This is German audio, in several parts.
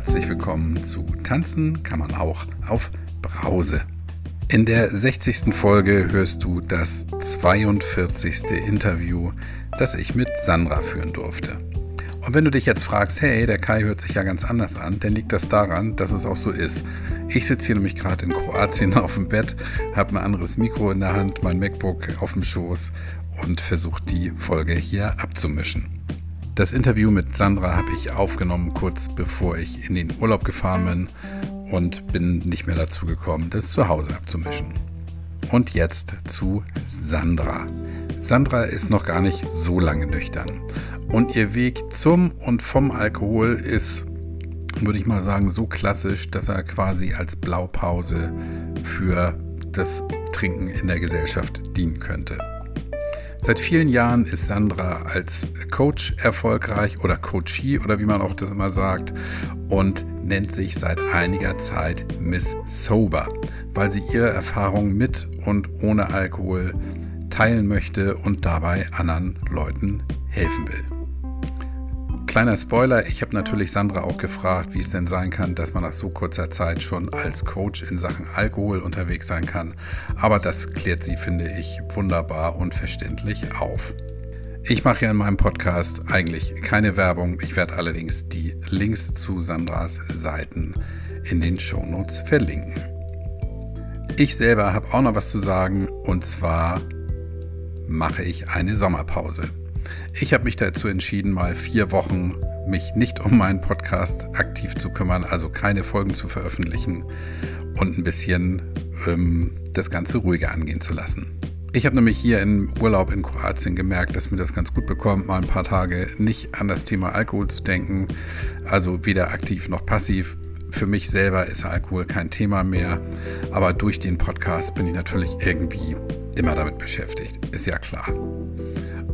herzlich willkommen zu Tanzen kann man auch auf Brause. In der 60. Folge hörst du das 42. Interview, das ich mit Sandra führen durfte. Und wenn du dich jetzt fragst, hey, der Kai hört sich ja ganz anders an, dann liegt das daran, dass es auch so ist. Ich sitze hier nämlich gerade in Kroatien auf dem Bett, habe ein anderes Mikro in der Hand, mein MacBook auf dem Schoß und versuche die Folge hier abzumischen. Das Interview mit Sandra habe ich aufgenommen kurz bevor ich in den Urlaub gefahren bin und bin nicht mehr dazu gekommen, das zu Hause abzumischen. Und jetzt zu Sandra. Sandra ist noch gar nicht so lange nüchtern. Und ihr Weg zum und vom Alkohol ist, würde ich mal sagen, so klassisch, dass er quasi als Blaupause für das Trinken in der Gesellschaft dienen könnte. Seit vielen Jahren ist Sandra als Coach erfolgreich oder Coachie oder wie man auch das immer sagt und nennt sich seit einiger Zeit Miss Sober, weil sie ihre Erfahrungen mit und ohne Alkohol teilen möchte und dabei anderen Leuten helfen will. Kleiner Spoiler, ich habe natürlich Sandra auch gefragt, wie es denn sein kann, dass man nach so kurzer Zeit schon als Coach in Sachen Alkohol unterwegs sein kann. Aber das klärt sie, finde ich, wunderbar und verständlich auf. Ich mache ja in meinem Podcast eigentlich keine Werbung. Ich werde allerdings die Links zu Sandras Seiten in den Shownotes verlinken. Ich selber habe auch noch was zu sagen und zwar mache ich eine Sommerpause. Ich habe mich dazu entschieden, mal vier Wochen mich nicht um meinen Podcast aktiv zu kümmern, also keine Folgen zu veröffentlichen und ein bisschen ähm, das Ganze ruhiger angehen zu lassen. Ich habe nämlich hier im Urlaub in Kroatien gemerkt, dass mir das ganz gut bekommt, mal ein paar Tage nicht an das Thema Alkohol zu denken, also weder aktiv noch passiv. Für mich selber ist Alkohol kein Thema mehr, aber durch den Podcast bin ich natürlich irgendwie immer damit beschäftigt, ist ja klar.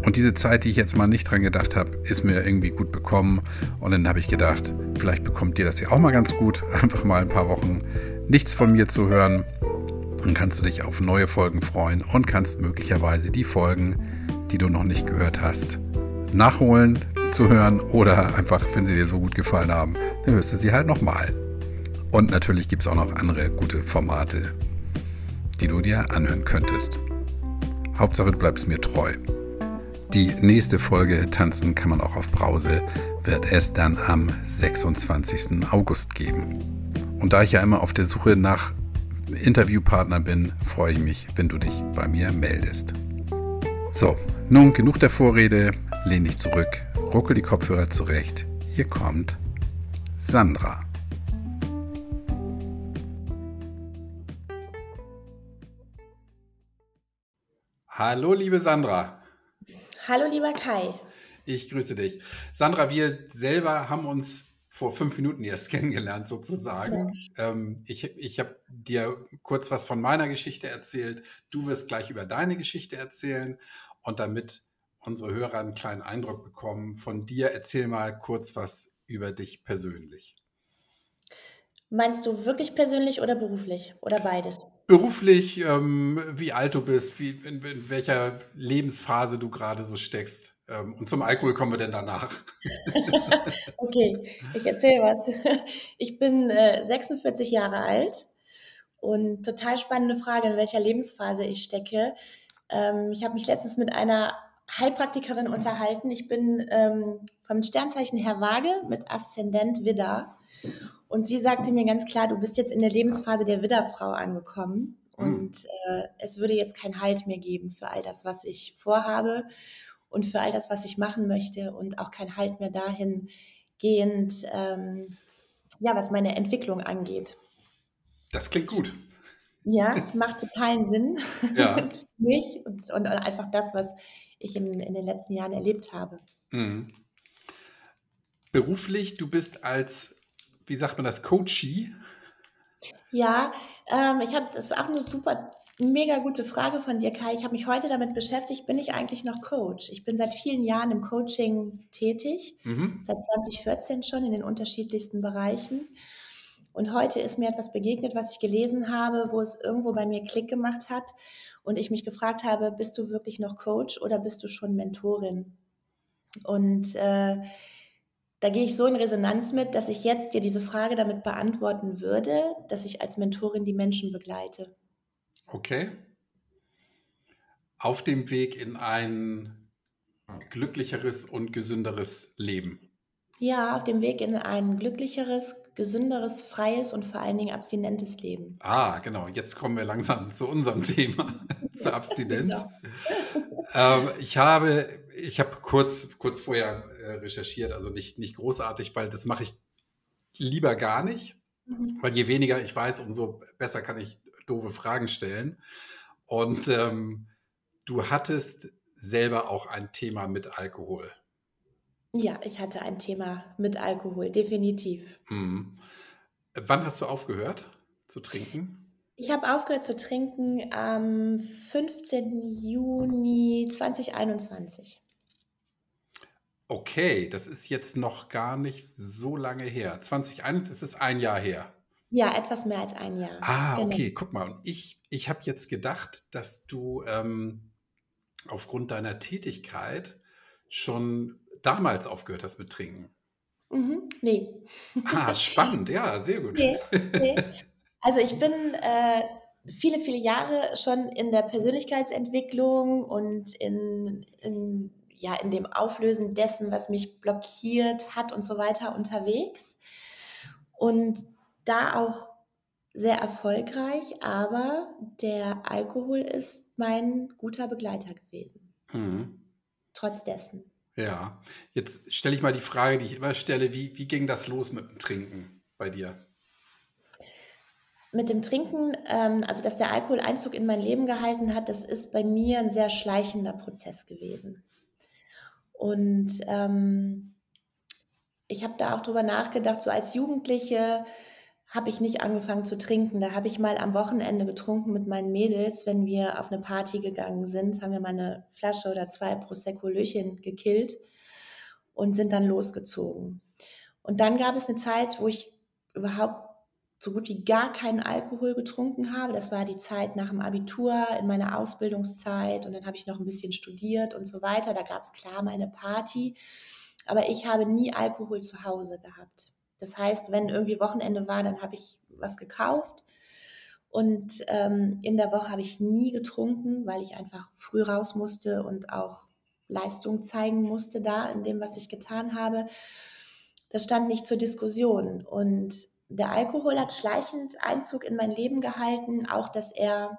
Und diese Zeit, die ich jetzt mal nicht dran gedacht habe, ist mir irgendwie gut bekommen. Und dann habe ich gedacht, vielleicht bekommt dir das ja auch mal ganz gut, einfach mal ein paar Wochen nichts von mir zu hören. Dann kannst du dich auf neue Folgen freuen und kannst möglicherweise die Folgen, die du noch nicht gehört hast, nachholen, zu hören oder einfach, wenn sie dir so gut gefallen haben, dann hörst du sie halt nochmal. Und natürlich gibt es auch noch andere gute Formate, die du dir anhören könntest. Hauptsache, du bleibst mir treu. Die nächste Folge Tanzen kann man auch auf Brause, wird es dann am 26. August geben. Und da ich ja immer auf der Suche nach Interviewpartner bin, freue ich mich, wenn du dich bei mir meldest. So, nun genug der Vorrede, lehn dich zurück, ruckel die Kopfhörer zurecht. Hier kommt Sandra. Hallo, liebe Sandra. Hallo, lieber Kai. Ich grüße dich. Sandra, wir selber haben uns vor fünf Minuten erst kennengelernt, sozusagen. Ja. Ähm, ich ich habe dir kurz was von meiner Geschichte erzählt. Du wirst gleich über deine Geschichte erzählen. Und damit unsere Hörer einen kleinen Eindruck bekommen von dir, erzähl mal kurz was über dich persönlich. Meinst du wirklich persönlich oder beruflich oder beides? Beruflich, ähm, wie alt du bist, wie, in, in welcher Lebensphase du gerade so steckst. Ähm, und zum Alkohol kommen wir denn danach. okay, ich erzähle was. Ich bin äh, 46 Jahre alt und total spannende Frage, in welcher Lebensphase ich stecke. Ähm, ich habe mich letztens mit einer Heilpraktikerin unterhalten. Ich bin ähm, vom Sternzeichen Herr Waage mit Aszendent Widder. Und sie sagte mir ganz klar, du bist jetzt in der Lebensphase der Widderfrau angekommen. Mhm. Und äh, es würde jetzt keinen Halt mehr geben für all das, was ich vorhabe und für all das, was ich machen möchte und auch kein Halt mehr dahingehend, ähm, ja, was meine Entwicklung angeht. Das klingt gut. Ja, macht totalen Sinn ja. für mich und, und, einfach das, was ich in, in den letzten Jahren erlebt habe. Mhm. Beruflich, du bist als wie sagt man das, Coachie? Ja, ähm, ich habe, das ist auch eine super, mega gute Frage von dir, Kai. Ich habe mich heute damit beschäftigt, bin ich eigentlich noch Coach? Ich bin seit vielen Jahren im Coaching tätig, mhm. seit 2014 schon in den unterschiedlichsten Bereichen. Und heute ist mir etwas begegnet, was ich gelesen habe, wo es irgendwo bei mir Klick gemacht hat und ich mich gefragt habe, bist du wirklich noch Coach oder bist du schon Mentorin? Und äh, da gehe ich so in Resonanz mit, dass ich jetzt dir diese Frage damit beantworten würde, dass ich als Mentorin die Menschen begleite. Okay. Auf dem Weg in ein glücklicheres und gesünderes Leben. Ja, auf dem Weg in ein glücklicheres, gesünderes, freies und vor allen Dingen abstinentes Leben. Ah, genau. Jetzt kommen wir langsam zu unserem Thema, zur Abstinenz. Genau. ähm, ich habe, ich habe kurz, kurz vorher recherchiert, also nicht, nicht großartig, weil das mache ich lieber gar nicht, mhm. weil je weniger ich weiß, umso besser kann ich doofe Fragen stellen. Und ähm, du hattest selber auch ein Thema mit Alkohol. Ja, ich hatte ein Thema mit Alkohol, definitiv. Mhm. Wann hast du aufgehört zu trinken? Ich habe aufgehört zu trinken am 15. Juni 2021. Okay, das ist jetzt noch gar nicht so lange her. 2021, das ist ein Jahr her. Ja, etwas mehr als ein Jahr. Ah, genau. okay, guck mal. Und ich, ich habe jetzt gedacht, dass du ähm, aufgrund deiner Tätigkeit schon damals aufgehört hast mit Trinken. Mhm, nee. Ah, spannend, ja, sehr gut. Nee, nee. Also ich bin äh, viele, viele Jahre schon in der Persönlichkeitsentwicklung und in, in, ja, in dem Auflösen dessen, was mich blockiert hat und so weiter unterwegs. Und da auch sehr erfolgreich, aber der Alkohol ist mein guter Begleiter gewesen. Mhm. Trotz dessen. Ja, jetzt stelle ich mal die Frage, die ich immer stelle, wie, wie ging das los mit dem Trinken bei dir? Mit dem Trinken, ähm, also dass der Alkohol Einzug in mein Leben gehalten hat, das ist bei mir ein sehr schleichender Prozess gewesen. Und ähm, ich habe da auch drüber nachgedacht, so als Jugendliche habe ich nicht angefangen zu trinken. Da habe ich mal am Wochenende getrunken mit meinen Mädels. Wenn wir auf eine Party gegangen sind, haben wir mal eine Flasche oder zwei Prosecco Löchen gekillt und sind dann losgezogen. Und dann gab es eine Zeit, wo ich überhaupt so gut wie gar keinen Alkohol getrunken habe. Das war die Zeit nach dem Abitur, in meiner Ausbildungszeit und dann habe ich noch ein bisschen studiert und so weiter. Da gab es klar mal eine Party, aber ich habe nie Alkohol zu Hause gehabt. Das heißt, wenn irgendwie Wochenende war, dann habe ich was gekauft. Und ähm, in der Woche habe ich nie getrunken, weil ich einfach früh raus musste und auch Leistung zeigen musste da in dem, was ich getan habe. Das stand nicht zur Diskussion. Und der Alkohol hat schleichend Einzug in mein Leben gehalten, auch dass er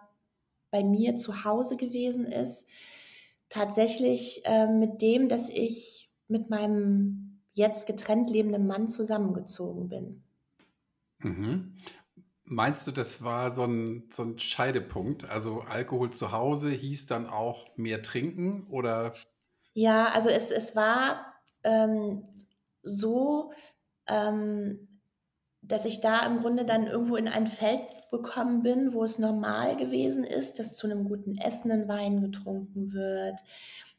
bei mir zu Hause gewesen ist. Tatsächlich äh, mit dem, dass ich mit meinem jetzt getrennt lebendem Mann zusammengezogen bin. Mhm. Meinst du, das war so ein, so ein Scheidepunkt? Also Alkohol zu Hause hieß dann auch mehr trinken oder? Ja, also es, es war ähm, so, ähm, dass ich da im Grunde dann irgendwo in ein Feld gekommen bin, wo es normal gewesen ist, dass zu einem guten Essen ein Wein getrunken wird,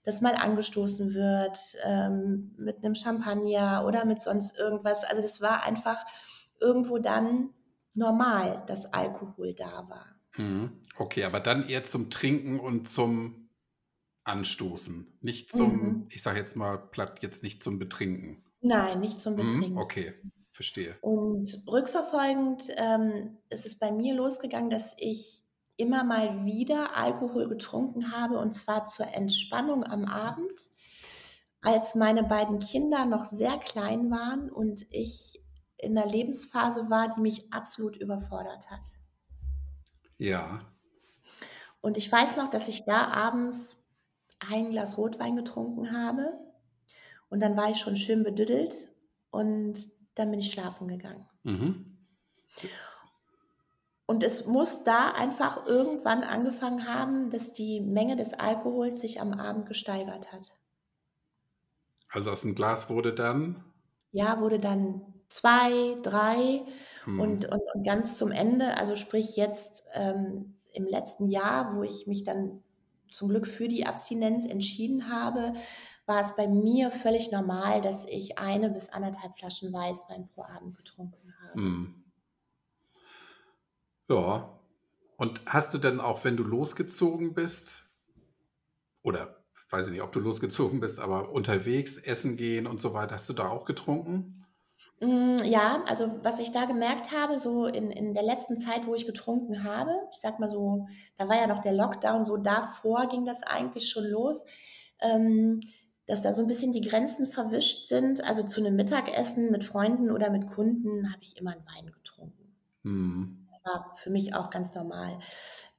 das mal angestoßen wird ähm, mit einem Champagner oder mit sonst irgendwas. Also das war einfach irgendwo dann normal, dass Alkohol da war. Mhm. Okay, aber dann eher zum Trinken und zum Anstoßen, nicht zum, mhm. ich sage jetzt mal platt, jetzt nicht zum Betrinken. Nein, nicht zum mhm, Betrinken. Okay, verstehe. Und rückverfolgend ähm, ist es bei mir losgegangen, dass ich immer mal wieder Alkohol getrunken habe und zwar zur Entspannung am Abend, als meine beiden Kinder noch sehr klein waren und ich in einer Lebensphase war, die mich absolut überfordert hat. Ja. Und ich weiß noch, dass ich da abends ein Glas Rotwein getrunken habe und dann war ich schon schön bedüdelt und dann bin ich schlafen gegangen. Mhm. Und es muss da einfach irgendwann angefangen haben, dass die Menge des Alkohols sich am Abend gesteigert hat. Also aus dem Glas wurde dann? Ja, wurde dann zwei, drei hm. und, und, und, ganz zum Ende, also sprich jetzt ähm, im letzten Jahr, wo ich mich dann zum Glück für die Abstinenz entschieden habe, war es bei mir völlig normal, dass ich eine bis anderthalb Flaschen Weißwein pro Abend getrunken habe. Hm. Ja. Und hast du denn auch, wenn du losgezogen bist, oder weiß ich nicht, ob du losgezogen bist, aber unterwegs, essen gehen und so weiter, hast du da auch getrunken? Mm, ja, also was ich da gemerkt habe, so in, in der letzten Zeit, wo ich getrunken habe, ich sag mal so, da war ja noch der Lockdown, so davor ging das eigentlich schon los, ähm, dass da so ein bisschen die Grenzen verwischt sind. Also zu einem Mittagessen mit Freunden oder mit Kunden habe ich immer einen Wein getrunken. Mhm. Das war für mich auch ganz normal.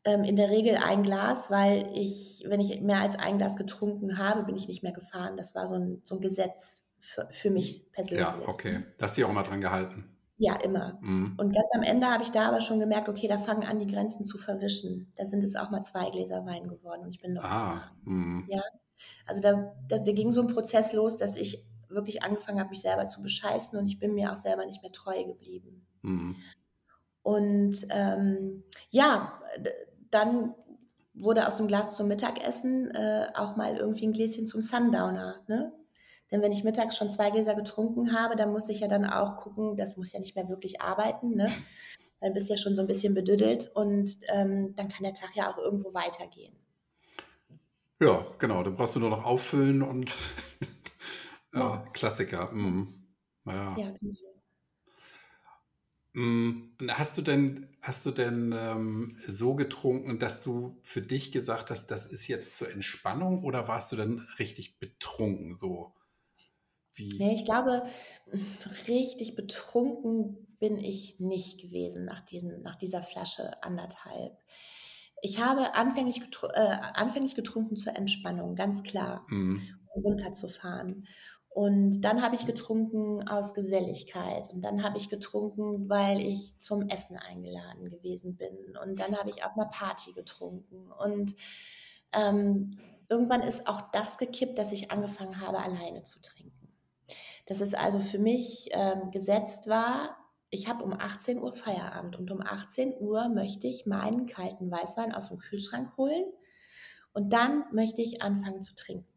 Ähm, in der Regel ein Glas, weil ich, wenn ich mehr als ein Glas getrunken habe, bin ich nicht mehr gefahren. Das war so ein, so ein Gesetz für, für mich persönlich. Ja, okay. Das hast du auch mal dran gehalten. Ja, immer. Mhm. Und ganz am Ende habe ich da aber schon gemerkt, okay, da fangen an, die Grenzen zu verwischen. Da sind es auch mal zwei Gläser Wein geworden und ich bin noch ah, mhm. Ja. Also da, da, da ging so ein Prozess los, dass ich wirklich angefangen habe, mich selber zu bescheißen und ich bin mir auch selber nicht mehr treu geblieben. Mhm. Und ähm, ja, dann wurde aus dem Glas zum Mittagessen äh, auch mal irgendwie ein Gläschen zum Sundowner. Ne? Denn wenn ich mittags schon zwei Gläser getrunken habe, dann muss ich ja dann auch gucken, das muss ja nicht mehr wirklich arbeiten, ne? Dann bist du ja schon so ein bisschen bedüdelt und ähm, dann kann der Tag ja auch irgendwo weitergehen. Ja, genau. Dann brauchst du nur noch auffüllen und ja, ja. Klassiker. Mhm. Naja. Ja, genau. Mhm. Hast du denn, hast du denn ähm, so getrunken, dass du für dich gesagt hast, das ist jetzt zur Entspannung oder warst du dann richtig betrunken so? Wie? Nee, ich glaube, richtig betrunken bin ich nicht gewesen nach, diesen, nach dieser Flasche anderthalb. Ich habe anfänglich, getru äh, anfänglich getrunken zur Entspannung, ganz klar, mhm. um runterzufahren. Und dann habe ich getrunken aus Geselligkeit. Und dann habe ich getrunken, weil ich zum Essen eingeladen gewesen bin. Und dann habe ich auf einer Party getrunken. Und ähm, irgendwann ist auch das gekippt, dass ich angefangen habe, alleine zu trinken dass es also für mich ähm, gesetzt war, ich habe um 18 Uhr Feierabend und um 18 Uhr möchte ich meinen kalten Weißwein aus dem Kühlschrank holen und dann möchte ich anfangen zu trinken.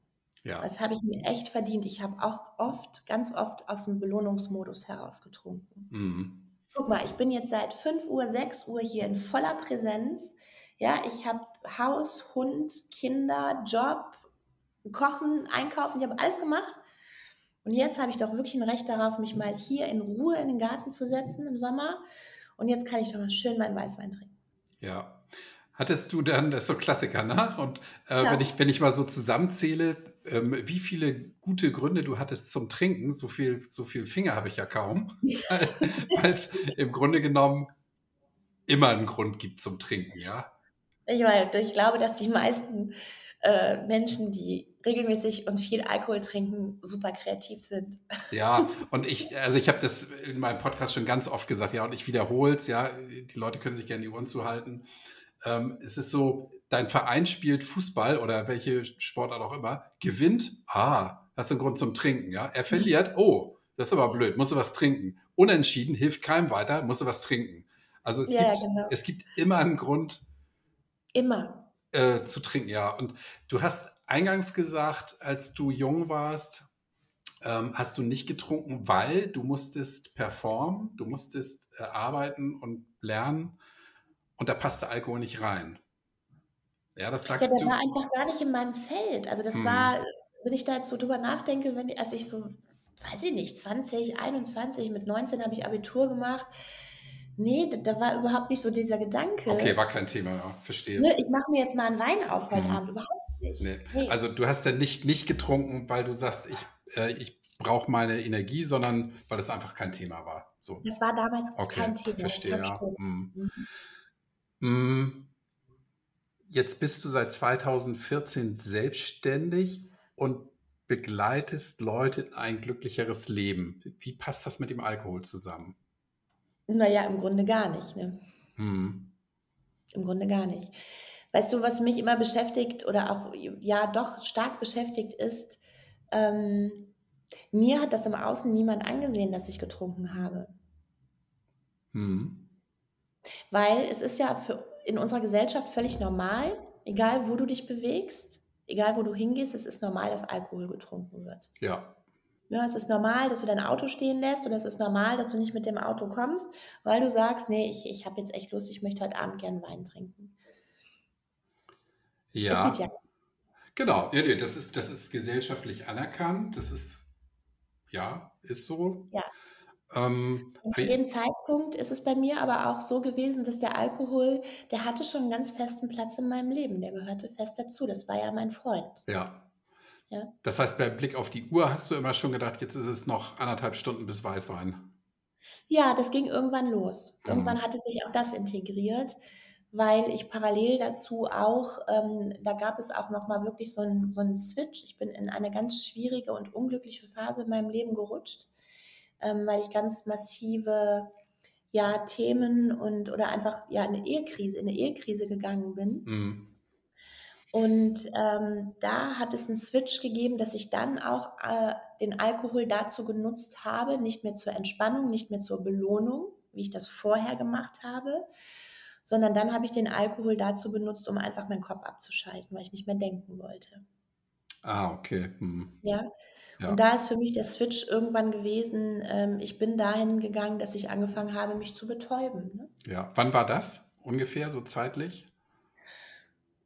Ja. Das habe ich mir echt verdient. Ich habe auch oft, ganz oft aus dem Belohnungsmodus heraus getrunken. Mhm. Guck mal, ich bin jetzt seit 5 Uhr, 6 Uhr hier in voller Präsenz. Ja, ich habe Haus, Hund, Kinder, Job, Kochen, Einkaufen, ich habe alles gemacht. Und jetzt habe ich doch wirklich ein Recht darauf, mich mal hier in Ruhe in den Garten zu setzen im Sommer. Und jetzt kann ich doch mal schön meinen Weißwein trinken. Ja. Hattest du dann, das ist so Klassiker, ne? Und äh, ja. wenn, ich, wenn ich mal so zusammenzähle, ähm, wie viele gute Gründe du hattest zum Trinken, so viel, so viel Finger habe ich ja kaum, weil es im Grunde genommen immer einen Grund gibt zum Trinken, ja? Ich, meine, ich glaube, dass die meisten äh, Menschen, die regelmäßig und viel Alkohol trinken, super kreativ sind. Ja, und ich, also ich habe das in meinem Podcast schon ganz oft gesagt, ja, und ich wiederhole es, ja, die Leute können sich gerne die Ohren zuhalten. Ähm, es ist so, dein Verein spielt Fußball oder welche Sportart auch immer, gewinnt, ah, hast du einen Grund zum Trinken, ja. Er verliert, oh, das ist aber blöd, musst du was trinken. Unentschieden hilft keinem weiter, musst du was trinken. Also es, ja, gibt, genau. es gibt immer einen Grund. Immer äh, zu trinken, ja. Und du hast eingangs gesagt, als du jung warst, ähm, hast du nicht getrunken, weil du musstest performen, du musstest äh, arbeiten und lernen und da passte Alkohol nicht rein. Ja, das sagst ja, der du. war einfach gar nicht in meinem Feld. Also das hm. war, wenn ich da jetzt so drüber nachdenke, wenn, als ich so, weiß ich nicht, 20, 21, mit 19 habe ich Abitur gemacht, Nee, da, da, war überhaupt nicht so dieser Gedanke. Okay, war kein Thema, ja, verstehe. Ne, ich mache mir jetzt mal einen Wein auf heute mhm. Abend, überhaupt nicht. Nee. Nee. Also du hast ja nicht, nicht getrunken, weil du sagst, ich, äh, ich brauche meine Energie, sondern weil es einfach kein Thema war. So. Das war damals okay, kein Thema. Verstehe, ja. Mhm. Mhm. Jetzt bist du seit 2014 selbstständig und begleitest Leute in ein glücklicheres Leben. Wie passt das mit dem Alkohol zusammen? Naja, im Grunde gar nicht. Ne? Mhm. Im Grunde gar nicht. Weißt du, was mich immer beschäftigt oder auch ja doch stark beschäftigt ist, ähm, mir hat das im Außen niemand angesehen, dass ich getrunken habe. Mhm. Weil es ist ja für, in unserer Gesellschaft völlig normal, egal wo du dich bewegst, egal wo du hingehst, es ist normal, dass Alkohol getrunken wird. Ja. Ja, es ist normal, dass du dein Auto stehen lässt und es ist normal, dass du nicht mit dem Auto kommst, weil du sagst, nee, ich, ich habe jetzt echt Lust, ich möchte heute Abend gern Wein trinken. Ja. Ja. Genau, ja, nee, das ist, das ist gesellschaftlich anerkannt. Das ist, ja, ist so. Ja. Ähm, zu dem Zeitpunkt ist es bei mir aber auch so gewesen, dass der Alkohol, der hatte schon einen ganz festen Platz in meinem Leben. Der gehörte fest dazu. Das war ja mein Freund. ja. Ja. Das heißt, bei Blick auf die Uhr hast du immer schon gedacht, jetzt ist es noch anderthalb Stunden bis Weißwein. Ja, das ging irgendwann los. Mhm. Irgendwann hatte sich auch das integriert, weil ich parallel dazu auch, ähm, da gab es auch noch mal wirklich so einen so einen Switch. Ich bin in eine ganz schwierige und unglückliche Phase in meinem Leben gerutscht, ähm, weil ich ganz massive ja, Themen und oder einfach ja eine Ehekrise, in eine Ehekrise gegangen bin. Mhm. Und ähm, da hat es einen Switch gegeben, dass ich dann auch äh, den Alkohol dazu genutzt habe, nicht mehr zur Entspannung, nicht mehr zur Belohnung, wie ich das vorher gemacht habe, sondern dann habe ich den Alkohol dazu benutzt, um einfach meinen Kopf abzuschalten, weil ich nicht mehr denken wollte. Ah, okay. Mhm. Ja. Ja. Und da ist für mich der Switch irgendwann gewesen. Ähm, ich bin dahin gegangen, dass ich angefangen habe, mich zu betäuben. Ne? Ja. Wann war das ungefähr so zeitlich?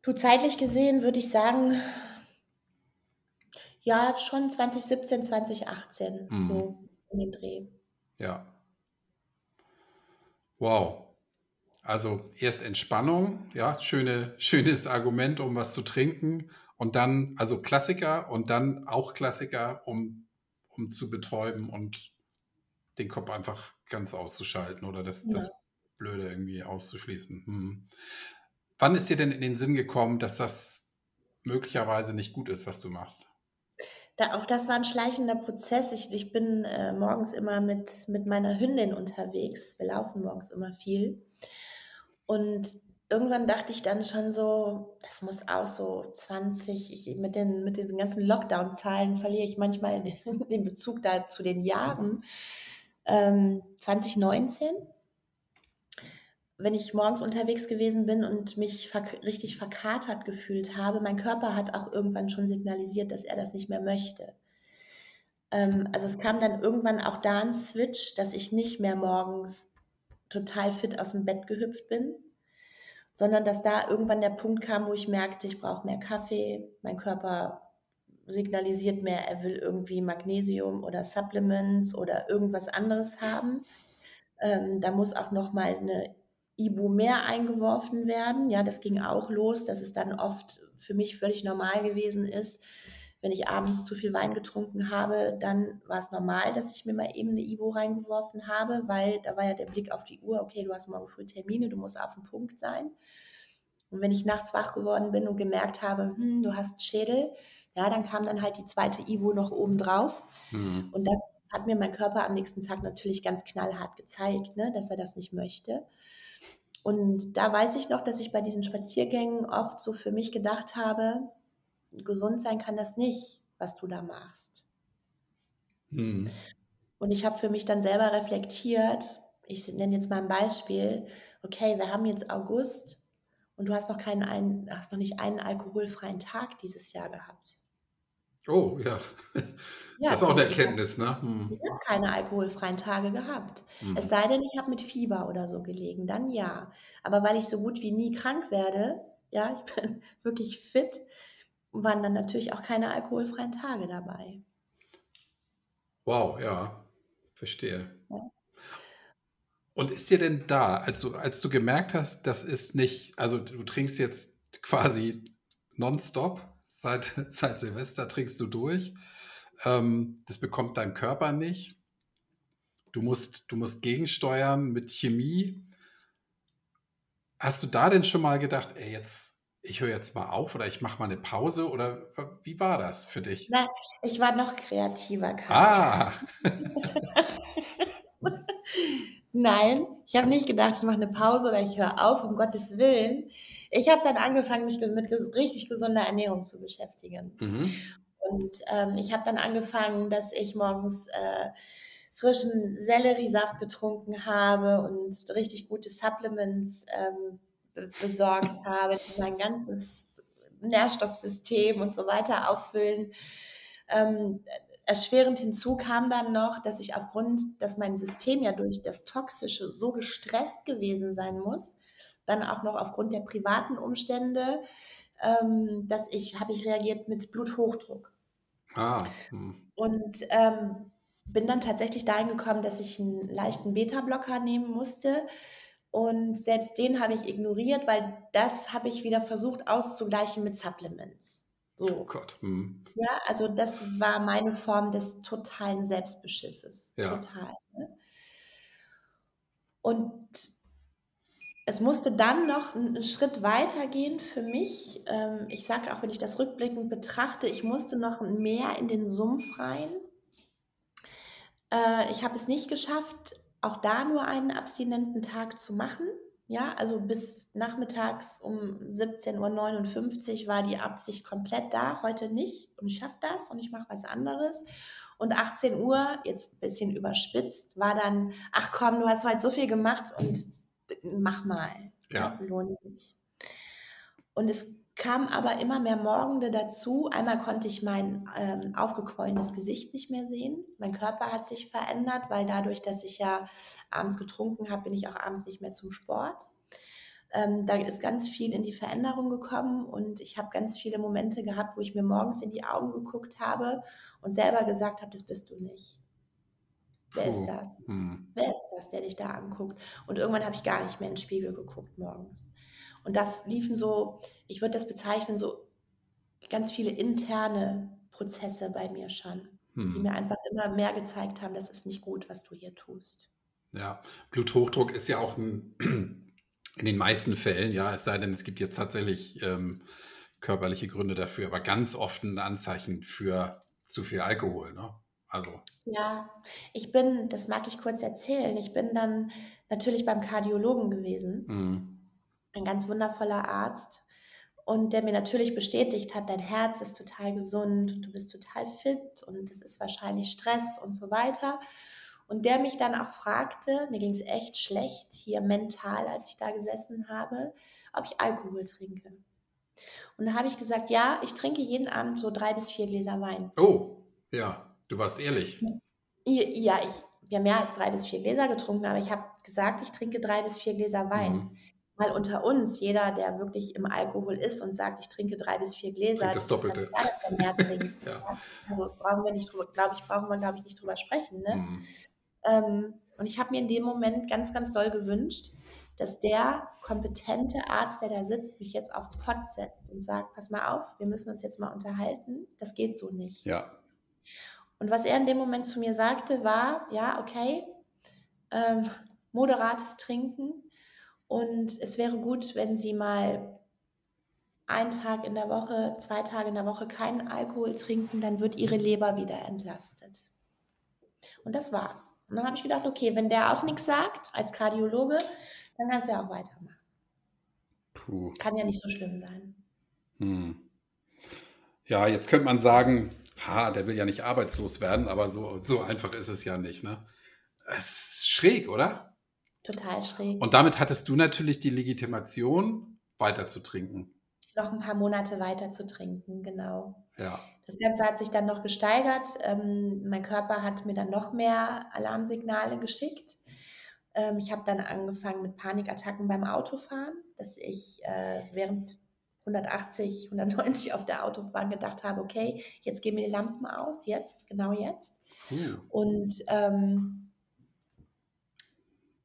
Du zeitlich gesehen würde ich sagen, ja, schon 2017, 2018, Mhm. so in den Dreh. Ja. Wow. Also erst Entspannung, ja, schöne, schönes Argument, um was zu trinken. Und dann, also Klassiker und dann auch Klassiker, um, um zu betäuben und den Kopf einfach ganz auszuschalten oder das, das Ja. Blöde irgendwie auszuschließen. Hm. Wann ist dir denn in den Sinn gekommen, dass das möglicherweise nicht gut ist, was du machst? Da, auch das war ein schleichender Prozess. Ich, ich bin äh, morgens immer mit, mit meiner Hündin unterwegs. Wir laufen morgens immer viel. Und irgendwann dachte ich dann schon so, das muss auch so 20, ich, mit, den, mit diesen ganzen Lockdown-Zahlen verliere ich manchmal den, den Bezug da zu den Jahren. Ähm, 2019, wenn ich morgens unterwegs gewesen bin und mich verk richtig verkatert gefühlt habe, mein Körper hat auch irgendwann schon signalisiert, dass er das nicht mehr möchte. Ähm, also es kam dann irgendwann auch da ein Switch, dass ich nicht mehr morgens total fit aus dem Bett gehüpft bin, sondern dass da irgendwann der Punkt kam, wo ich merkte, ich brauche mehr Kaffee, mein Körper signalisiert mir, er will irgendwie Magnesium oder Supplements oder irgendwas anderes haben. Ähm, da muss auch noch mal eine Ibu mehr eingeworfen werden. Ja, das ging auch los, dass es dann oft für mich völlig normal gewesen ist, wenn ich abends zu viel Wein getrunken habe, dann war es normal, dass ich mir mal eben eine Ibu reingeworfen habe, weil da war ja der Blick auf die Uhr, okay, du hast morgen früh Termine, du musst auf dem Punkt sein. Und wenn ich nachts wach geworden bin und gemerkt habe, hm, du hast Schädel, ja, dann kam dann halt die zweite Ibu noch oben drauf. Hm. Und das hat mir mein Körper am nächsten Tag natürlich ganz knallhart gezeigt, ne, dass er das nicht möchte. Und da weiß ich noch, dass ich bei diesen Spaziergängen oft so für mich gedacht habe, gesund sein kann das nicht, was du da machst. Hm. Und ich habe für mich dann selber reflektiert, ich nenne jetzt mal ein Beispiel, okay, wir haben jetzt August und du hast noch keinen einen, hast noch nicht einen alkoholfreien Tag dieses Jahr gehabt. Oh, ja. Ja, das ist auch eine habe Erkenntnis, ne? Hm. ich hab keine alkoholfreien Tage gehabt. Es Hm. sei denn, ich habe mit Fieber oder so gelegen, dann ja. Aber weil ich so gut wie nie krank werde, ja, ich bin wirklich fit, waren dann natürlich auch keine alkoholfreien Tage dabei. Wow, ja, verstehe. Ja. Und ist dir denn da, als du, als du gemerkt hast, das ist nicht, also du trinkst jetzt quasi nonstop, seit, seit Silvester trinkst du durch, ähm, das bekommt dein Körper nicht, du musst, du musst gegensteuern mit Chemie. Hast du da denn schon mal gedacht, ey, jetzt, ich höre jetzt mal auf oder ich mache mal eine Pause oder wie war das für dich? Nein, ich war noch kreativer. Ah, Nein, ich habe nicht gedacht, ich mache eine Pause oder ich höre auf, um Gottes Willen. Ich habe dann angefangen, mich mit ges richtig gesunder Ernährung zu beschäftigen. mhm. Und ähm, ich habe dann angefangen, dass ich morgens äh, frischen Selleriesaft getrunken habe und richtig gute Supplements ähm, be besorgt habe, die mein ganzes Nährstoffsystem und so weiter auffüllen. Ähm, erschwerend hinzu kam dann noch, dass ich aufgrund, dass mein System ja durch das Toxische so gestresst gewesen sein muss, dann auch noch aufgrund der privaten Umstände, ähm, dass ich, habe ich reagiert mit Bluthochdruck. Ah. Hm. Und ähm, bin dann tatsächlich dahin gekommen, dass ich einen leichten Beta-Blocker nehmen musste. Und selbst den habe ich ignoriert, weil das habe ich wieder versucht auszugleichen mit Supplements. So. Oh Gott. Hm. Ja, also das war meine Form des totalen Selbstbeschisses. Ja. Total. Ne? Und es musste dann noch einen Schritt weiter gehen für mich. Ähm, ich sage auch, wenn ich das rückblickend betrachte, ich musste noch mehr in den Sumpf rein. Äh, ich habe es nicht geschafft, auch da nur einen abstinenten Tag zu machen. Ja, also bis nachmittags um 17.59 Uhr war die Absicht komplett da, heute nicht und ich schaffe das und ich mache was anderes. Und 18 Uhr, jetzt ein bisschen überspitzt, war dann, ach komm, du hast heute so viel gemacht und mach mal. Ja. Lohnt sich. Und es kam aber immer mehr Morgende dazu. Einmal konnte ich mein ähm, aufgequollenes Gesicht nicht mehr sehen. Mein Körper hat sich verändert, weil dadurch, dass ich ja abends getrunken habe, bin ich auch abends nicht mehr zum Sport. Ähm, da ist ganz viel in die Veränderung gekommen und ich habe ganz viele Momente gehabt, wo ich mir morgens in die Augen geguckt habe und selber gesagt habe, das bist du nicht. Wer ist das? Hm. Wer ist das, der dich da anguckt? Und irgendwann habe ich gar nicht mehr in den Spiegel geguckt morgens. Und da liefen so, ich würde das bezeichnen, so ganz viele interne Prozesse bei mir schon, die Hm. mir einfach immer mehr gezeigt haben, das ist nicht gut, was du hier tust. Ja, Bluthochdruck ist ja auch ein, in den meisten Fällen, ja, es sei denn, es gibt jetzt tatsächlich ähm, körperliche Gründe dafür, aber ganz oft ein Anzeichen für zu viel Alkohol, ne? Also, Ja, ich bin, das mag ich kurz erzählen, ich bin dann natürlich beim Kardiologen gewesen, hm. ein ganz wundervoller Arzt. Und der mir natürlich bestätigt hat, dein Herz ist total gesund und du bist total fit und es ist wahrscheinlich Stress und so weiter. Und der mich dann auch fragte, mir ging es echt schlecht hier mental, als ich da gesessen habe, ob ich Alkohol trinke. Und da habe ich gesagt, ja, ich trinke jeden Abend so drei bis vier Gläser Wein. Oh, ja, du warst ehrlich. Ja, ich habe mehr als drei bis vier Gläser getrunken, aber ich habe gesagt, ich trinke drei bis vier Gläser Wein. Hm. Mal unter uns, jeder, der wirklich im Alkohol ist und sagt, ich trinke drei bis vier Gläser, das ist ganz Doppelte. klar, dass er mehr trinkt. Ja. Also brauchen wir nicht drüber, glaube ich, brauchen wir, glaube ich, nicht drüber sprechen. Ne? Hm. Ähm, und ich habe mir in dem Moment ganz, ganz doll gewünscht, dass der kompetente Arzt, der da sitzt, mich jetzt auf den Pott setzt und sagt, pass mal auf, wir müssen uns jetzt mal unterhalten. Das geht so nicht. Ja, Und was er in dem Moment zu mir sagte, war, ja, okay, ähm, moderates Trinken und es wäre gut, wenn Sie mal einen Tag in der Woche, zwei Tage in der Woche keinen Alkohol trinken, dann wird Ihre Leber wieder entlastet. Und das war's. Und dann habe ich gedacht, okay, wenn der auch nichts sagt als Kardiologe, dann kannst du ja auch weitermachen. puh. Kann ja nicht so schlimm sein. Hm. Ja, jetzt könnte man sagen, ha, der will ja nicht arbeitslos werden, aber so, so einfach ist es ja nicht, ne? Es ist schräg, oder? Total schräg. Und damit hattest du natürlich die Legitimation, weiter zu trinken. Noch ein paar Monate weiter zu trinken, genau. Ja. Das Ganze hat sich dann noch gesteigert. Ähm, mein Körper hat mir dann noch mehr Alarmsignale geschickt. Ähm, ich habe dann angefangen mit Panikattacken beim Autofahren, dass ich äh, während 180, 190 auf der Autobahn gedacht habe, okay, jetzt gehen mir die Lampen aus, jetzt, genau jetzt. Puh. Und ähm,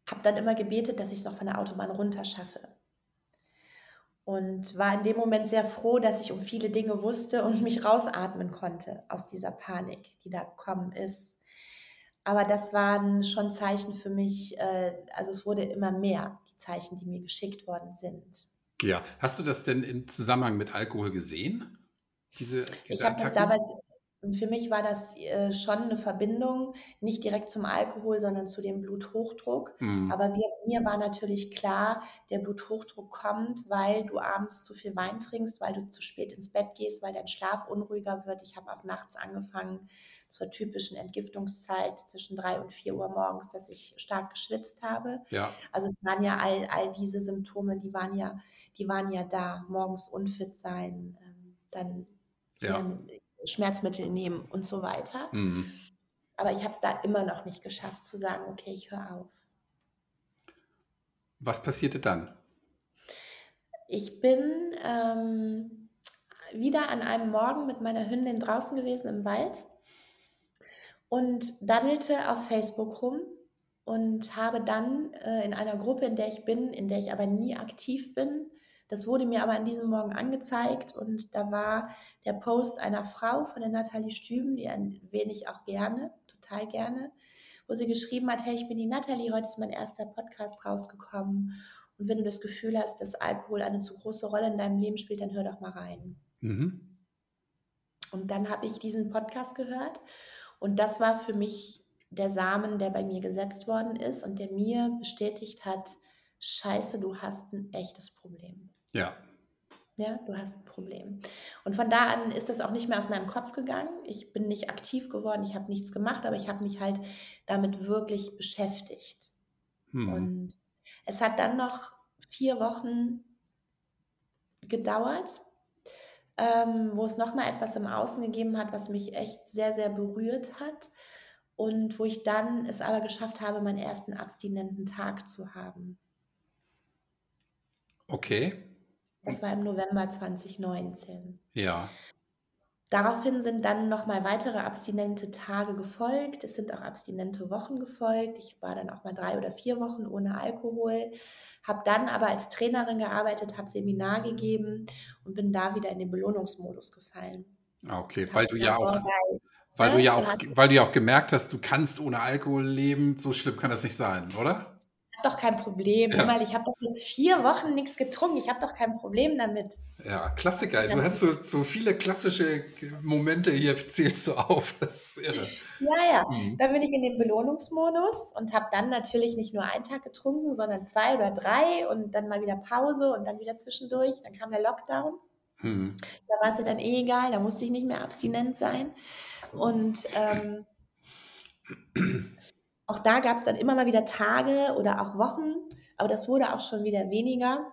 habe dann immer gebetet, dass ich es noch von der Autobahn runter schaffe. Und war in dem Moment sehr froh, dass ich um viele Dinge wusste und mich rausatmen konnte aus dieser Panik, die da gekommen ist. Aber das waren schon Zeichen für mich, äh, also es wurde immer mehr, die Zeichen, die mir geschickt worden sind. Ja. Hast du das denn im Zusammenhang mit Alkohol gesehen? Diese, Ich diese habe das damals, und für mich war das äh, schon eine Verbindung, nicht direkt zum Alkohol, sondern zu dem Bluthochdruck. Hm. Aber wir, mir war natürlich klar, der Bluthochdruck kommt, weil du abends zu viel Wein trinkst, weil du zu spät ins Bett gehst, weil dein Schlaf unruhiger wird. Ich habe auch nachts angefangen zur typischen Entgiftungszeit zwischen drei und vier Uhr morgens, dass ich stark geschwitzt habe. Ja. Also es waren ja all, all diese Symptome, die waren ja, die waren ja da. Morgens unfit sein, ähm, dann Ja. Schmerzmittel nehmen und so weiter. Hm. Aber ich habe es da immer noch nicht geschafft zu sagen, okay, ich höre auf. Was passierte dann? Ich bin ähm, wieder an einem Morgen mit meiner Hündin draußen gewesen im Wald und daddelte auf Facebook rum und habe dann äh, in einer Gruppe, in der ich bin, in der ich aber nie aktiv bin, das wurde mir aber an diesem Morgen angezeigt und da war der Post einer Frau von der Nathalie Stüben, die erwähne ich auch gerne, total gerne, wo sie geschrieben hat, hey, ich bin die Nathalie, heute ist mein erster Podcast rausgekommen und wenn du das Gefühl hast, dass Alkohol eine zu große Rolle in deinem Leben spielt, dann hör doch mal rein. Mhm. Und dann habe ich diesen Podcast gehört und das war für mich der Samen, der bei mir gesetzt worden ist und der mir bestätigt hat, scheiße, du hast ein echtes Problem. Ja. Ja, du hast ein Problem. Und von da an ist das auch nicht mehr aus meinem Kopf gegangen. Ich bin nicht aktiv geworden, ich habe nichts gemacht, aber ich habe mich halt damit wirklich beschäftigt. Hm. Und es hat dann noch vier Wochen gedauert, ähm, wo es nochmal etwas im Außen gegeben hat, was mich echt sehr, sehr berührt hat. Und wo ich dann es aber geschafft habe, meinen ersten abstinenten Tag zu haben. Okay. Das war im November 2019. Ja. Daraufhin sind dann nochmal weitere abstinente Tage gefolgt. Es sind auch abstinente Wochen gefolgt. Ich war dann auch mal drei oder vier Wochen ohne Alkohol, habe dann aber als Trainerin gearbeitet, habe Seminar gegeben und bin da wieder in den Belohnungsmodus gefallen. Ah, okay, weil du ja auch, weil du ja auch, weil du ja auch gemerkt hast, du kannst ohne Alkohol leben. So schlimm kann das nicht sein, oder? Doch kein Problem, ja. weil ich habe doch jetzt vier Wochen nichts getrunken. Ich habe doch kein Problem damit. Ja, Klassiker. Du hast so, so viele klassische Momente hier, zählst du auf. Das ist irre. Ja, ja. Mhm. Dann bin ich in den Belohnungsmodus und habe dann natürlich nicht nur einen Tag getrunken, sondern zwei oder drei und dann mal wieder Pause und dann wieder zwischendurch. Dann kam der Lockdown. Mhm. Da war es ja dann eh egal, da musste ich nicht mehr abstinent sein. Und ähm, auch da gab es dann immer mal wieder Tage oder auch Wochen, aber das wurde auch schon wieder weniger.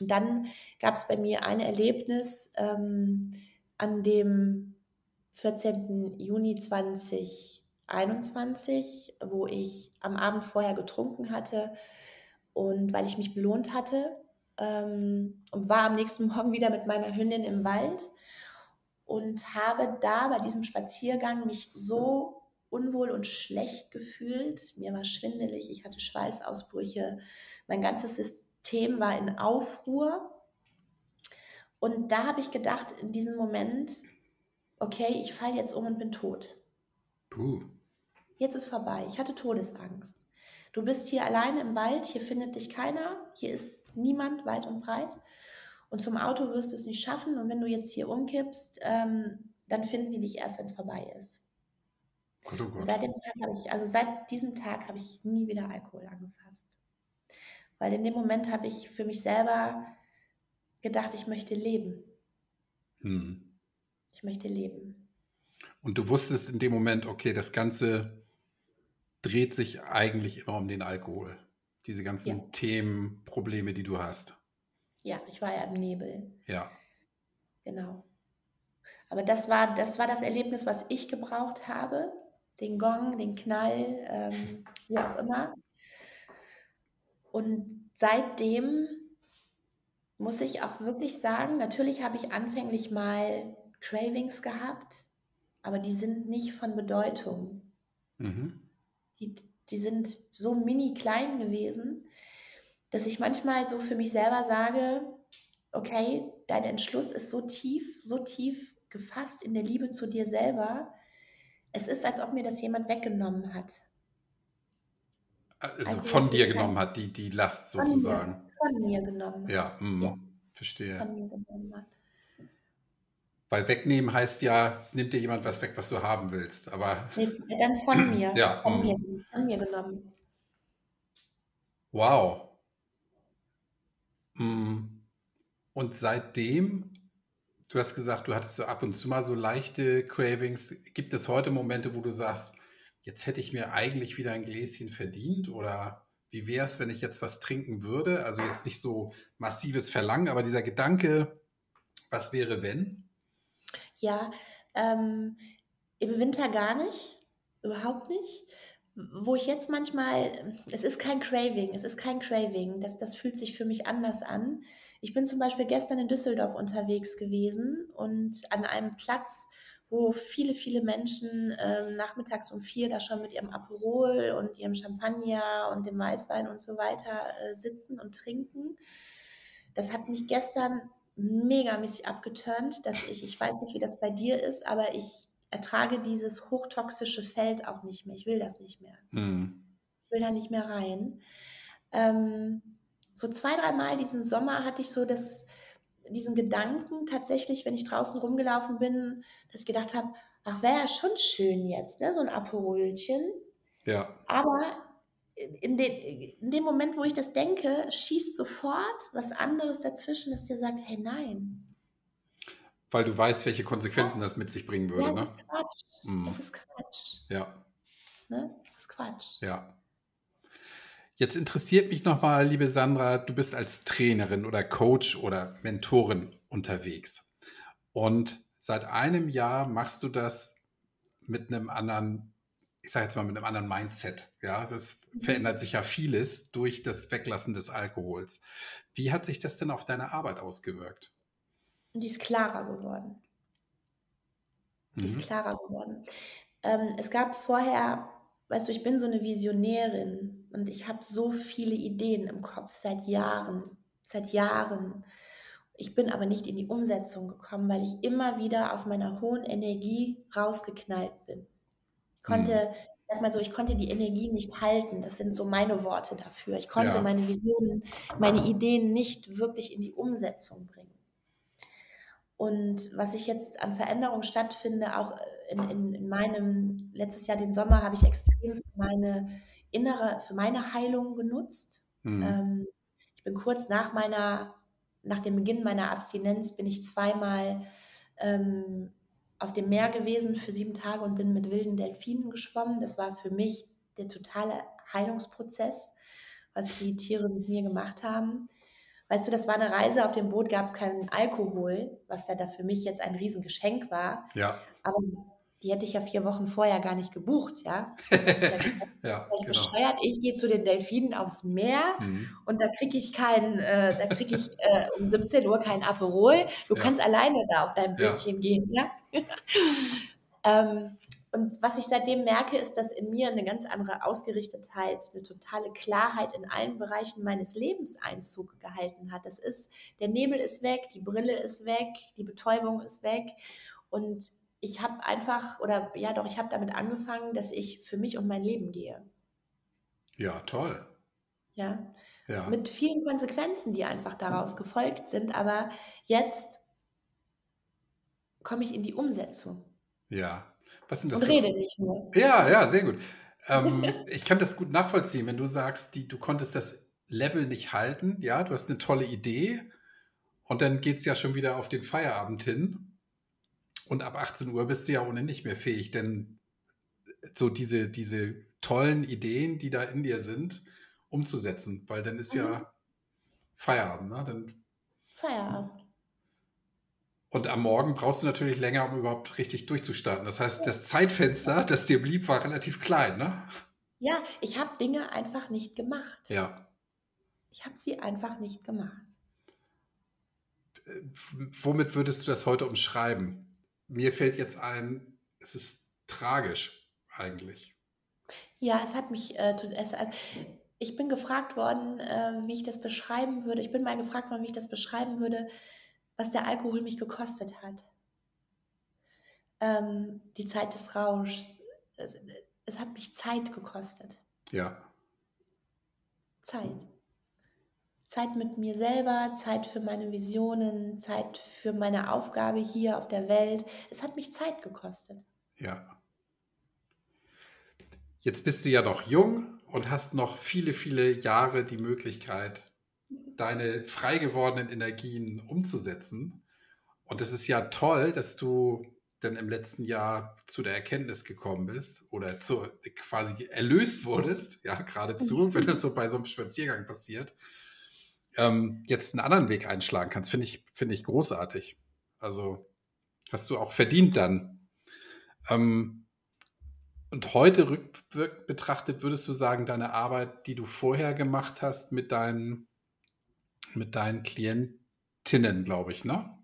Und dann gab es bei mir ein Erlebnis ähm, an dem 14. Juni 2021, wo ich am Abend vorher getrunken hatte und weil ich mich belohnt hatte ähm, und war am nächsten Morgen wieder mit meiner Hündin im Wald und habe da bei diesem Spaziergang mich so unwohl und schlecht gefühlt. Mir war schwindelig, ich hatte Schweißausbrüche. Mein ganzes System war in Aufruhr. Und da habe ich gedacht, in diesem Moment, okay, ich falle jetzt um und bin tot. Puh. Jetzt ist vorbei. Ich hatte Todesangst. Du bist hier alleine im Wald, hier findet dich keiner, hier ist niemand weit und breit. Und zum Auto wirst du es nicht schaffen. Und wenn du jetzt hier umkippst, ähm, dann finden die dich erst, wenn es vorbei ist. Gott, oh Gott. Seit dem Tag habe ich, also seit diesem Tag habe ich nie wieder Alkohol angefasst. Weil in dem Moment habe ich für mich selber gedacht, ich möchte leben. Hm. Ich möchte leben. Und du wusstest in dem Moment, okay, das Ganze dreht sich eigentlich immer um den Alkohol. Diese ganzen ja. Themen, Probleme, die du hast. Ja, ich war ja im Nebel. Ja. Genau. Aber das war, das war das Erlebnis, was ich gebraucht habe, den Gong, den Knall, ähm, wie auch immer. Und seitdem muss ich auch wirklich sagen, natürlich habe ich anfänglich mal Cravings gehabt, aber die sind nicht von Bedeutung. Mhm. Die, die sind so mini klein gewesen, dass ich manchmal so für mich selber sage, okay, dein Entschluss ist so tief, so tief gefasst in der Liebe zu dir selber, es ist, als ob mir das jemand weggenommen hat. Also, also von dir genommen hat, die, die Last sozusagen. Von mir, von mir genommen hat. Ja, mh, ja, verstehe. Von mir genommen hat. Weil wegnehmen heißt ja, es nimmt dir jemand was weg, was du haben willst. Aber nee, dann von mir. Ja, von, mir, von mir genommen. Wow. Und seitdem Du hast gesagt, du hattest so ab und zu mal so leichte Cravings. Gibt es heute Momente, wo du sagst, jetzt hätte ich mir eigentlich wieder ein Gläschen verdient? Oder wie wäre es, wenn ich jetzt was trinken würde? Also jetzt nicht so massives Verlangen, aber dieser Gedanke, was wäre, wenn? Ja, ähm, im Winter gar nicht, überhaupt nicht, wo ich jetzt manchmal, es ist kein Craving, es ist kein Craving, das, das fühlt sich für mich anders an. Ich bin zum Beispiel gestern in Düsseldorf unterwegs gewesen und an einem Platz, wo viele, viele Menschen äh, nachmittags um vier da schon mit ihrem Aperol und ihrem Champagner und dem Weißwein und so weiter äh, sitzen und trinken. Das hat mich gestern megamäßig abgeturnt, dass ich, ich weiß nicht, wie das bei dir ist, aber ich ertrage dieses hochtoxische Feld auch nicht mehr. Ich will das nicht mehr. Mhm. Ich will da nicht mehr rein. Ähm, so zwei, dreimal diesen Sommer hatte ich so das, diesen Gedanken tatsächlich, wenn ich draußen rumgelaufen bin, dass ich gedacht habe, ach, wäre ja schon schön jetzt, ne? so ein Aperolchen. Ja. Aber in, den, in dem Moment, wo ich das denke, schießt sofort was anderes dazwischen, das dir sagt, hey, nein. Weil du weißt, welche Konsequenzen das, das mit sich bringen würde, ja, ne? Das ist Quatsch. Mhm. Es ist Quatsch. Ja. Ne? Das ist Quatsch. Ja. Jetzt interessiert mich nochmal, liebe Sandra, du bist als Trainerin oder Coach oder Mentorin unterwegs. Und seit einem Jahr machst du das mit einem anderen, ich sage jetzt mal mit einem anderen Mindset. Ja, das mhm. verändert sich ja vieles durch das Weglassen des Alkohols. Wie hat sich das denn auf deine Arbeit ausgewirkt? Die ist klarer geworden. Die mhm. ist klarer geworden. Ähm, es gab vorher weißt du, ich bin so eine Visionärin und ich habe so viele Ideen im Kopf seit Jahren, seit Jahren. Ich bin aber nicht in die Umsetzung gekommen, weil ich immer wieder aus meiner hohen Energie rausgeknallt bin. Ich konnte, hm. sag mal so, ich konnte die Energie nicht halten. Das sind so meine Worte dafür. Ich konnte ja. meine Visionen, meine Ideen nicht wirklich in die Umsetzung bringen. Und was ich jetzt an Veränderung stattfinde, auch in, in, in meinem, letztes Jahr den Sommer habe ich extrem für meine innere, für meine Heilung genutzt. Mhm. Ähm, ich bin kurz nach meiner, nach dem Beginn meiner Abstinenz bin ich zweimal ähm, auf dem Meer gewesen für sieben Tage und bin mit wilden Delfinen geschwommen. Das war für mich der totale Heilungsprozess, was die Tiere mit mir gemacht haben. Weißt du, das war eine Reise, auf dem Boot gab es keinen Alkohol, was ja da für mich jetzt ein Riesengeschenk war. Ja. Aber die hätte ich ja vier Wochen vorher gar nicht gebucht, ja. ja ich genau. bescheuert, ich gehe zu den Delfinen aufs Meer mhm. und da kriege ich kein, äh, da kriege ich äh, um 17 Uhr kein Aperol. Du ja. kannst alleine da auf dein Bötchen ja. gehen, ja. ähm, und was ich seitdem merke, ist, dass in mir eine ganz andere Ausgerichtetheit, eine totale Klarheit in allen Bereichen meines Lebens Einzug gehalten hat. Das ist, der Nebel ist weg, die Brille ist weg, die Betäubung ist weg und ich habe einfach, oder ja doch, ich habe damit angefangen, dass ich für mich und mein Leben gehe. Ja, toll. Ja. ja. Mit vielen Konsequenzen, die einfach daraus gefolgt sind. Aber jetzt komme ich in die Umsetzung. Ja. Was sind das? Und rede nicht nur. Ja, ja, sehr gut. Ähm, ich kann das gut nachvollziehen, wenn du sagst, die, du konntest das Level nicht halten. Ja, du hast eine tolle Idee. Und dann geht es ja schon wieder auf den Feierabend hin. Und ab 18 Uhr bist du ja ohne nicht mehr fähig, denn so diese, diese tollen Ideen, die da in dir sind, umzusetzen, weil dann ist mhm. ja Feierabend, ne? Dann, Feierabend. Und am Morgen brauchst du natürlich länger, um überhaupt richtig durchzustarten. Das heißt, das Zeitfenster, das dir blieb, war relativ klein, ne? Ja, ich habe Dinge einfach nicht gemacht. Ja. Ich habe sie einfach nicht gemacht. Womit würdest du das heute umschreiben? mir fällt jetzt ein, es ist tragisch eigentlich. Ja, es hat mich, äh, es, also, ich bin gefragt worden, äh, wie ich das beschreiben würde. Ich bin mal gefragt worden, wie ich das beschreiben würde, was der Alkohol mich gekostet hat. Ähm, die Zeit des Rauschs. Es, es hat mich Zeit gekostet. Ja. Zeit. Zeit mit mir selber, Zeit für meine Visionen, Zeit für meine Aufgabe hier auf der Welt. Es hat mich Zeit gekostet. Ja. Jetzt bist du ja noch jung und hast noch viele, viele Jahre die Möglichkeit, deine frei gewordenen Energien umzusetzen. Und es ist ja toll, dass du dann im letzten Jahr zu der Erkenntnis gekommen bist oder zu, quasi erlöst wurdest, ja, geradezu, wenn das so bei so einem Spaziergang passiert, ähm, jetzt einen anderen Weg einschlagen kannst, finde ich, finde ich großartig. Also hast du auch verdient dann. Ähm, Und heute rückwirkend betrachtet, würdest du sagen, deine Arbeit, die du vorher gemacht hast mit deinen, mit deinen Klientinnen, glaube ich, ne?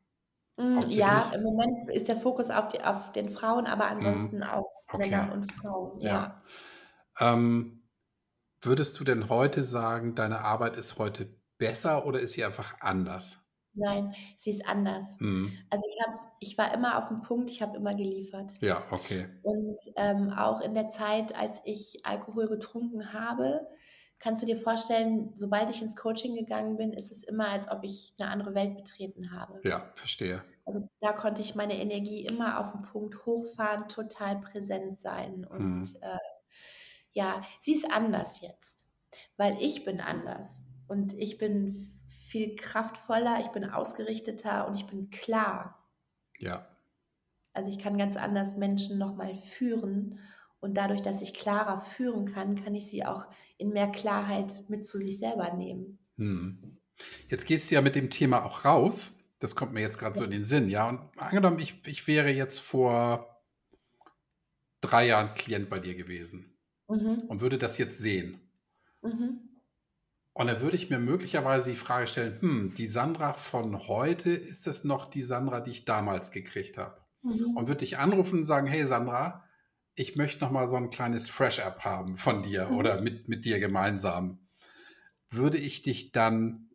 Hm, ja, im Moment ist der Fokus auf die auf den Frauen, aber Mhm. ansonsten auch Okay, Männer und Frauen, ja. ja. Ähm, würdest du denn heute sagen, deine Arbeit ist heute besser oder ist sie einfach anders? Nein, sie ist anders. Mhm. Also, ich habe ich war immer auf 'n Punkt, ich habe immer geliefert. Ja, okay. Und, ähm, auch in der Zeit, als ich Alkohol getrunken habe, kannst du dir vorstellen, sobald ich ins Coaching gegangen bin, ist es immer, als ob ich 'ne andere Welt betreten habe. Ja, verstehe. Und da konnte ich meine Energie immer auf 'n Punkt hochfahren, total präsent sein und, Mhm. äh, ja, sie ist anders jetzt, weil ich bin anders und ich bin viel kraftvoller, ich bin ausgerichteter und ich bin klar. Ja. Also, ich kann ganz anders Menschen noch mal führen und dadurch, dass ich klarer führen kann, kann ich sie auch in mehr Klarheit mit zu sich selber nehmen. Mhm. Jetzt gehst du ja mit dem Thema auch raus. Das kommt mir jetzt grad so Ja. in den Sinn, ja? Und angenommen, ich ich wäre jetzt vor 3 Jahren Klient bei dir gewesen Mhm. und würde das jetzt sehen. Mhm. Und dann würde ich mir möglicherweise die Frage stellen: „Hm, die Sandra von heute, ist das noch die Sandra, die ich damals gekriegt habe?“ Und Mhm. würde dich anrufen und sagen: „Hey Sandra, ich möchte noch mal so 'n kleines Fresh-up haben von dir Mhm. oder mit mit dir gemeinsam.“ Würde ich dich dann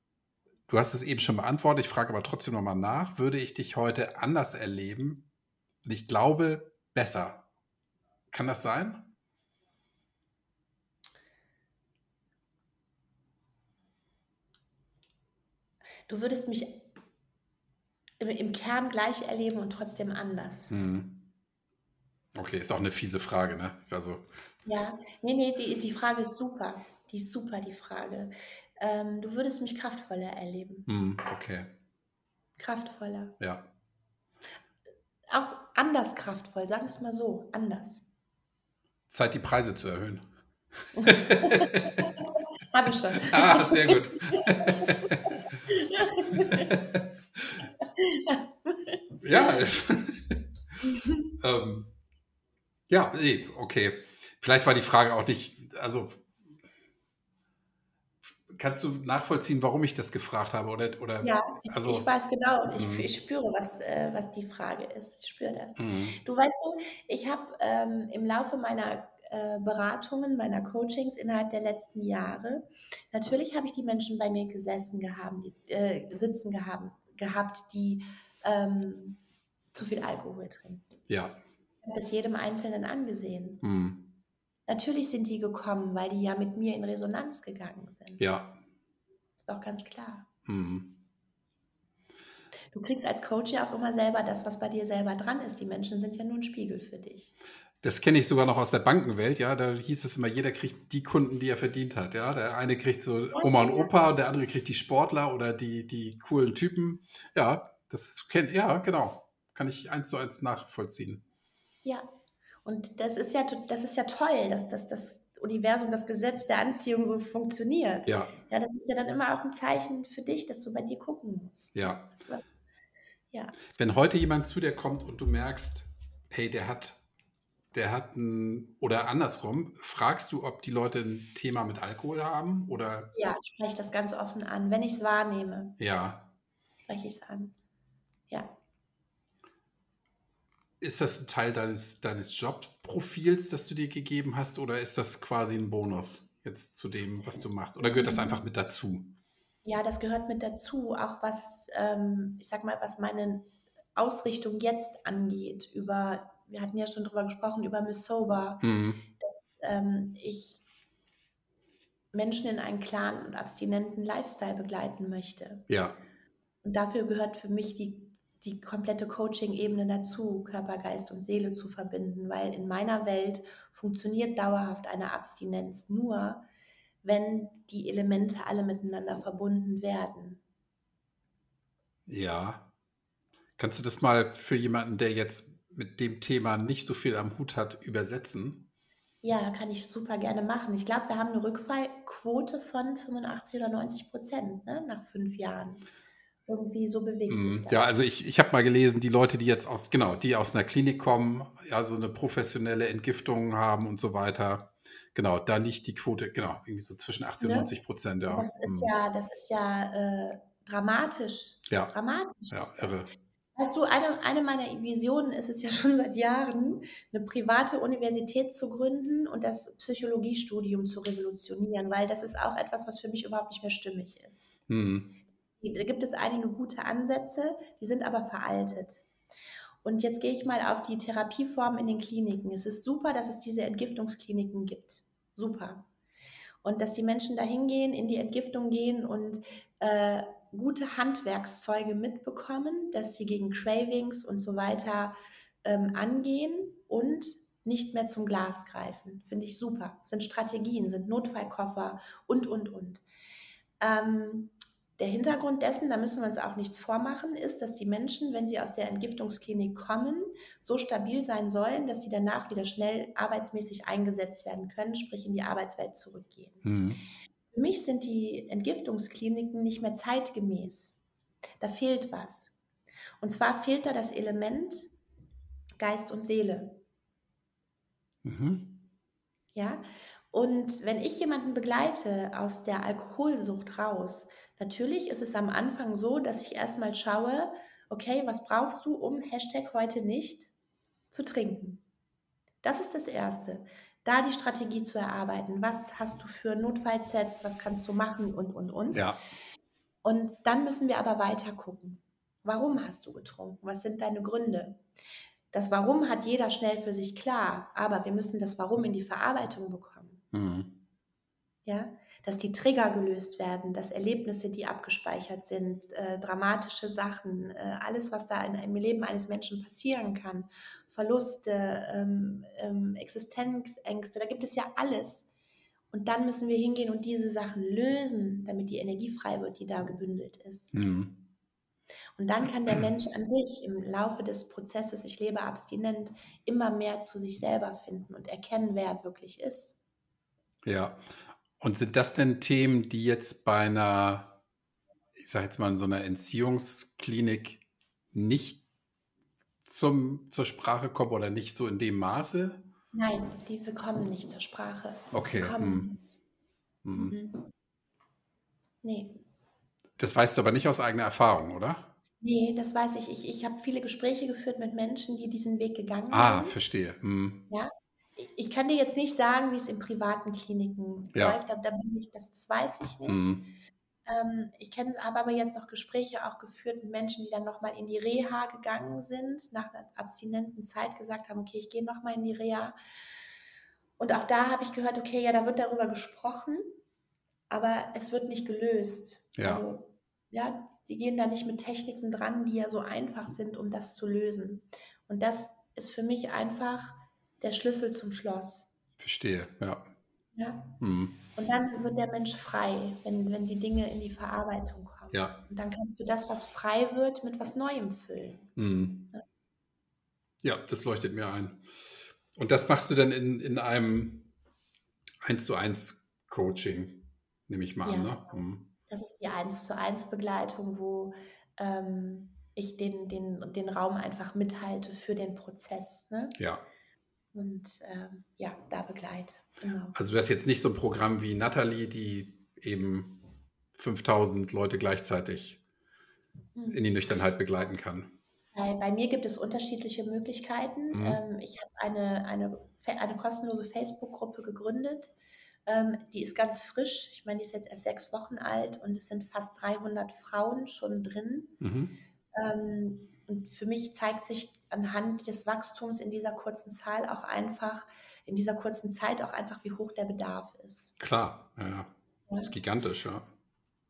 du hast es eben schon beantwortet, ich frage aber trotzdem noch mal nach, würde ich dich heute anders erleben und ich glaube, besser. Kann das sein? Du würdest mich im im Kern gleich erleben und trotzdem anders. Mhm. Okay, ist auch 'ne fiese Frage, ne? Also Ja, ne, ne, die die Frage ist super. Die ist super, die Frage. Ähm, du würdest mich kraftvoller erleben. Mhm, okay. Kraftvoller. Ja. Auch anders kraftvoll, sagen wir's mal so, anders. Zeit, die Preise zu erhöhen. Habe ich schon. Ah, sehr gut. Ja. Ähm, ja, ne, okay. Vielleicht war die Frage auch nicht also kannst du nachvollziehen, warum ich das gefragt habe oder oder Ja, ich ich also weiß genau, ich mhm. ich spüre, was äh, was die Frage ist. Ich spüre das. Mhm. Du, weißt du, ich habe, ähm, im Laufe meiner, äh, Beratungen, meiner Coachings innerhalb der letzten Jahre natürlich habe ich die Menschen bei mir gesessen gehaben die äh, sitzen gehaben gehabt, die, ähm, zu viel Alkohol trinken. Ja. Habe das jedem Einzelnen angesehen. Mhm. Natürlich sind die gekommen, weil die ja mit mir in Resonanz gegangen sind. Ja. Ist doch ganz klar. Mhm. Du kriegst als Coach ja auch immer selber das, was bei dir selber dran ist. Die Menschen sind ja nur 'n Spiegel für dich. Das kenne ich sogar noch aus der Bankenwelt, ja. Da hieß es immer, jeder kriegt die Kunden, die er verdient hat, ja. Der eine kriegt so Oma und. Opa und der andere kriegt die Sportler oder die die coolen Typen. Ja, das kenn ja, genau. Kann ich eins zu eins nachvollziehen. Ja, und das ist ja das ist ja toll, dass dass das Universum, das Gesetz der Anziehung so funktioniert. Ja. Ja, das ist ja dann immer auch 'n Zeichen für dich, dass du bei dir gucken musst? Ja. Was ja. Wenn heute jemand zu dir kommt und du merkst, hey, der hat der hat 'n oder andersrum, fragst du, ob die Leute 'n Thema mit Alkohol haben oder Ja, ich spreche das ganz offen an. Wenn ich's wahrnehme Ja. spreche ich's an. Ja. Ist das 'n Teil deines deines Jobprofils, das du dir gegeben hast, oder ist das quasi 'n Bonus jetzt zu dem, was du machst? Oder gehört das Mhm. einfach mit dazu? Ja, das gehört mit dazu, auch was, ähm, ich sage mal, was meine Ausrichtung jetzt angeht über wir hatten ja schon drüber gesprochen, über Miss Sober, Mhm. dass, ähm, ich Menschen in einen klaren und abstinenten Lifestyle begleiten möchte. Ja. Und dafür gehört für mich die die komplette Coaching-Ebene dazu, Körper, Geist und Seele zu verbinden, weil in meiner Welt funktioniert dauerhaft eine Abstinenz nur, wenn die Elemente alle miteinander verbunden werden. Ja. Kannst du das mal für jemanden, der jetzt mit dem Thema nicht so viel am Hut hat, übersetzen? Ja, kann ich super gerne machen. Ich glaube, wir haben 'ne Rückfallquote von 85 oder 90 %, ne, nach 5 Jahren. Irgendwie so bewegt sich Mhm. das. Ja, also ich, ich habe mal gelesen, die Leute, die jetzt aus, genau, die aus einer Klinik kommen, ja, so eine professionelle Entgiftung haben und so weiter. Genau, da liegt die Quote, genau, irgendwie so zwischen 80 und Ne? 90 Prozent, ja. Das ist Mhm. ja, das ist ja äh, dramatisch. Ja, Dramatisch ja, irre. Weißt du, eine, eine meiner Visionen ist es ja schon seit Jahren, eine private Universität zu gründen und das Psychologiestudium zu revolutionieren, weil das ist auch etwas, was für mich überhaupt nicht mehr stimmig ist. Mhm. Da gibt es einige gute Ansätze, die sind aber veraltet. Und jetzt gehe ich mal auf die Therapieformen in den Kliniken. Es ist super, dass es diese Entgiftungskliniken gibt. Super. Und dass die Menschen da hingehen, in die Entgiftung gehen und äh, gute Handwerkszeuge mitbekommen, dass sie gegen Cravings und so weiter ähm, angehen und nicht mehr zum Glas greifen. Finde ich super. Sind Strategien, sind Notfallkoffer und, und, und. Ähm, der Hintergrund dessen, da müssen wir uns auch nichts vormachen, ist, dass die Menschen, wenn sie aus der Entgiftungsklinik kommen, so stabil sein sollen, dass sie danach wieder schnell arbeitsmäßig eingesetzt werden können, sprich in die Arbeitswelt zurückgehen. Mhm. Für mich sind die Entgiftungskliniken nicht mehr zeitgemäß. Da fehlt was. Und zwar fehlt da das Element Geist und Seele. Mhm. Ja? Und wenn ich jemanden begleite aus der Alkoholsucht raus, natürlich ist es am Anfang so, dass ich erstmal schaue, okay, was brauchst du, um Hashtag heute nicht zu trinken? Das ist das Erste. Da die Strategie zu erarbeiten. Was hast du für Notfallsets? Was kannst du machen? Und, und, und. Ja, Und dann müssen wir aber weiter gucken. Warum hast du getrunken? Was sind deine Gründe? Das Warum hat jeder schnell für sich klar, aber wir müssen das Warum in die Verarbeitung bekommen. mhm. Ja, dass die Trigger gelöst werden, dass Erlebnisse, die abgespeichert sind, äh, dramatische Sachen, äh, alles, was da in, im Leben eines Menschen passieren kann, Verluste, ähm, ähm, Existenzängste, da gibt es ja alles. Und dann müssen wir hingehen und diese Sachen lösen, damit die Energie frei wird, die da gebündelt ist. Mhm. Und dann kann der Mensch an sich im Laufe des Prozesses, ich lebe abstinent, immer mehr zu sich selber finden und erkennen, wer er wirklich ist. Ja. Und sind das denn Themen, die jetzt bei einer, ich sage jetzt mal, in so einer Entziehungsklinik nicht zum, zur Sprache kommen oder nicht so in dem Maße? Nein, die kommen nicht zur Sprache. Okay. Hm, hm. Mhm. Nee. Das weißt du aber nicht aus eigener Erfahrung, oder? Nee, das weiß ich. Ich, ich habe viele Gespräche geführt mit Menschen, die diesen Weg gegangen Ah, sind. verstehe. Hm. Ja. Ich kann dir jetzt nicht sagen, wie es in privaten Kliniken Ja. läuft. Da, da bin ich, das, das weiß ich nicht. Hm. Ähm, ich habe aber jetzt noch Gespräche auch geführt mit Menschen, die dann nochmal in die Reha gegangen sind, nach einer abstinenten Zeit gesagt haben, okay, ich gehe nochmal in die Reha. Und auch da habe ich gehört, okay, ja, da wird darüber gesprochen, aber es wird nicht gelöst. Ja. Also, ja, die gehen da nicht mit Techniken dran, die ja so einfach sind, um das zu lösen. Und das ist für mich einfach der Schlüssel zum Schloss. Verstehe, ja. Ja? Hm. Und dann wird der Mensch frei, wenn, wenn die Dinge in die Verarbeitung kommen. Ja. Und dann kannst du das, was frei wird, mit was Neuem füllen. Hm. Ja. Ja, das leuchtet mir ein. Und das machst du dann in, in einem 1 zu 1 Coaching, nehme ich mal an, Ja. ne? Hm. Das ist die 1 zu 1 Begleitung, wo ähm, ich den, den, den Raum einfach mithalte für den Prozess. Ne? Ja. Und ähm, ja, da begleite. Genau. Also du hast jetzt nicht so ein Programm wie Natalie, die eben 5000 Leute gleichzeitig Mhm. in die Nüchternheit begleiten kann. Bei, mir gibt es unterschiedliche Möglichkeiten. Mhm. Ähm, ich habe eine, eine, eine kostenlose Facebook-Gruppe gegründet. Ähm, die ist ganz frisch. Ich meine, die ist jetzt erst sechs Wochen alt und es sind fast 300 Frauen schon drin. Mhm. Ähm, und für mich zeigt sich anhand des Wachstums in dieser kurzen Zahl auch einfach, in dieser kurzen Zeit auch einfach, wie hoch der Bedarf ist. Klar, ja, ja. Das ist gigantisch, ja.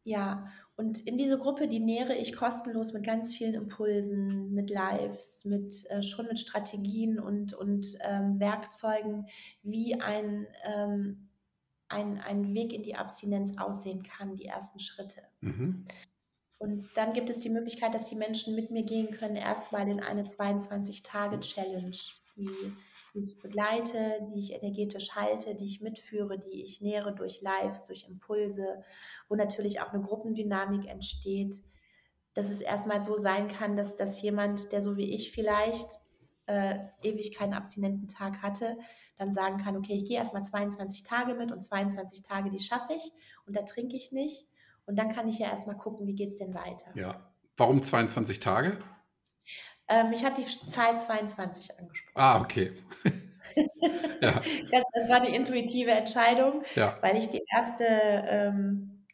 Ja, und in diese Gruppe, die nähere ich kostenlos mit ganz vielen Impulsen, mit Lives, mit äh, schon mit Strategien und, und ähm, Werkzeugen, wie ein, ähm, ein, ein Weg in die Abstinenz aussehen kann, die ersten Schritte. Mhm. Und dann gibt es die Möglichkeit, dass die Menschen mit mir gehen können, erstmal in eine 22-Tage-Challenge, die, die ich begleite, die ich energetisch halte, die ich mitführe, die ich nähere durch Lives, durch Impulse, wo natürlich auch eine Gruppendynamik entsteht. dass es erstmal so sein kann, dass, dass jemand, der so wie ich vielleicht äh, ewig keinen abstinenten Tag hatte, dann sagen kann, okay, ich gehe erstmal 22 Tage mit und 22 Tage, die schaffe ich und da trinke ich nicht. Und dann kann ich ja erstmal gucken, wie geht es denn weiter. Ja. Warum 22 Tage? Ähm, ich habe die Zahl 22 angesprochen. Ah, okay. ja. Das war eine intuitive Entscheidung, ja. weil ich die erste ähm,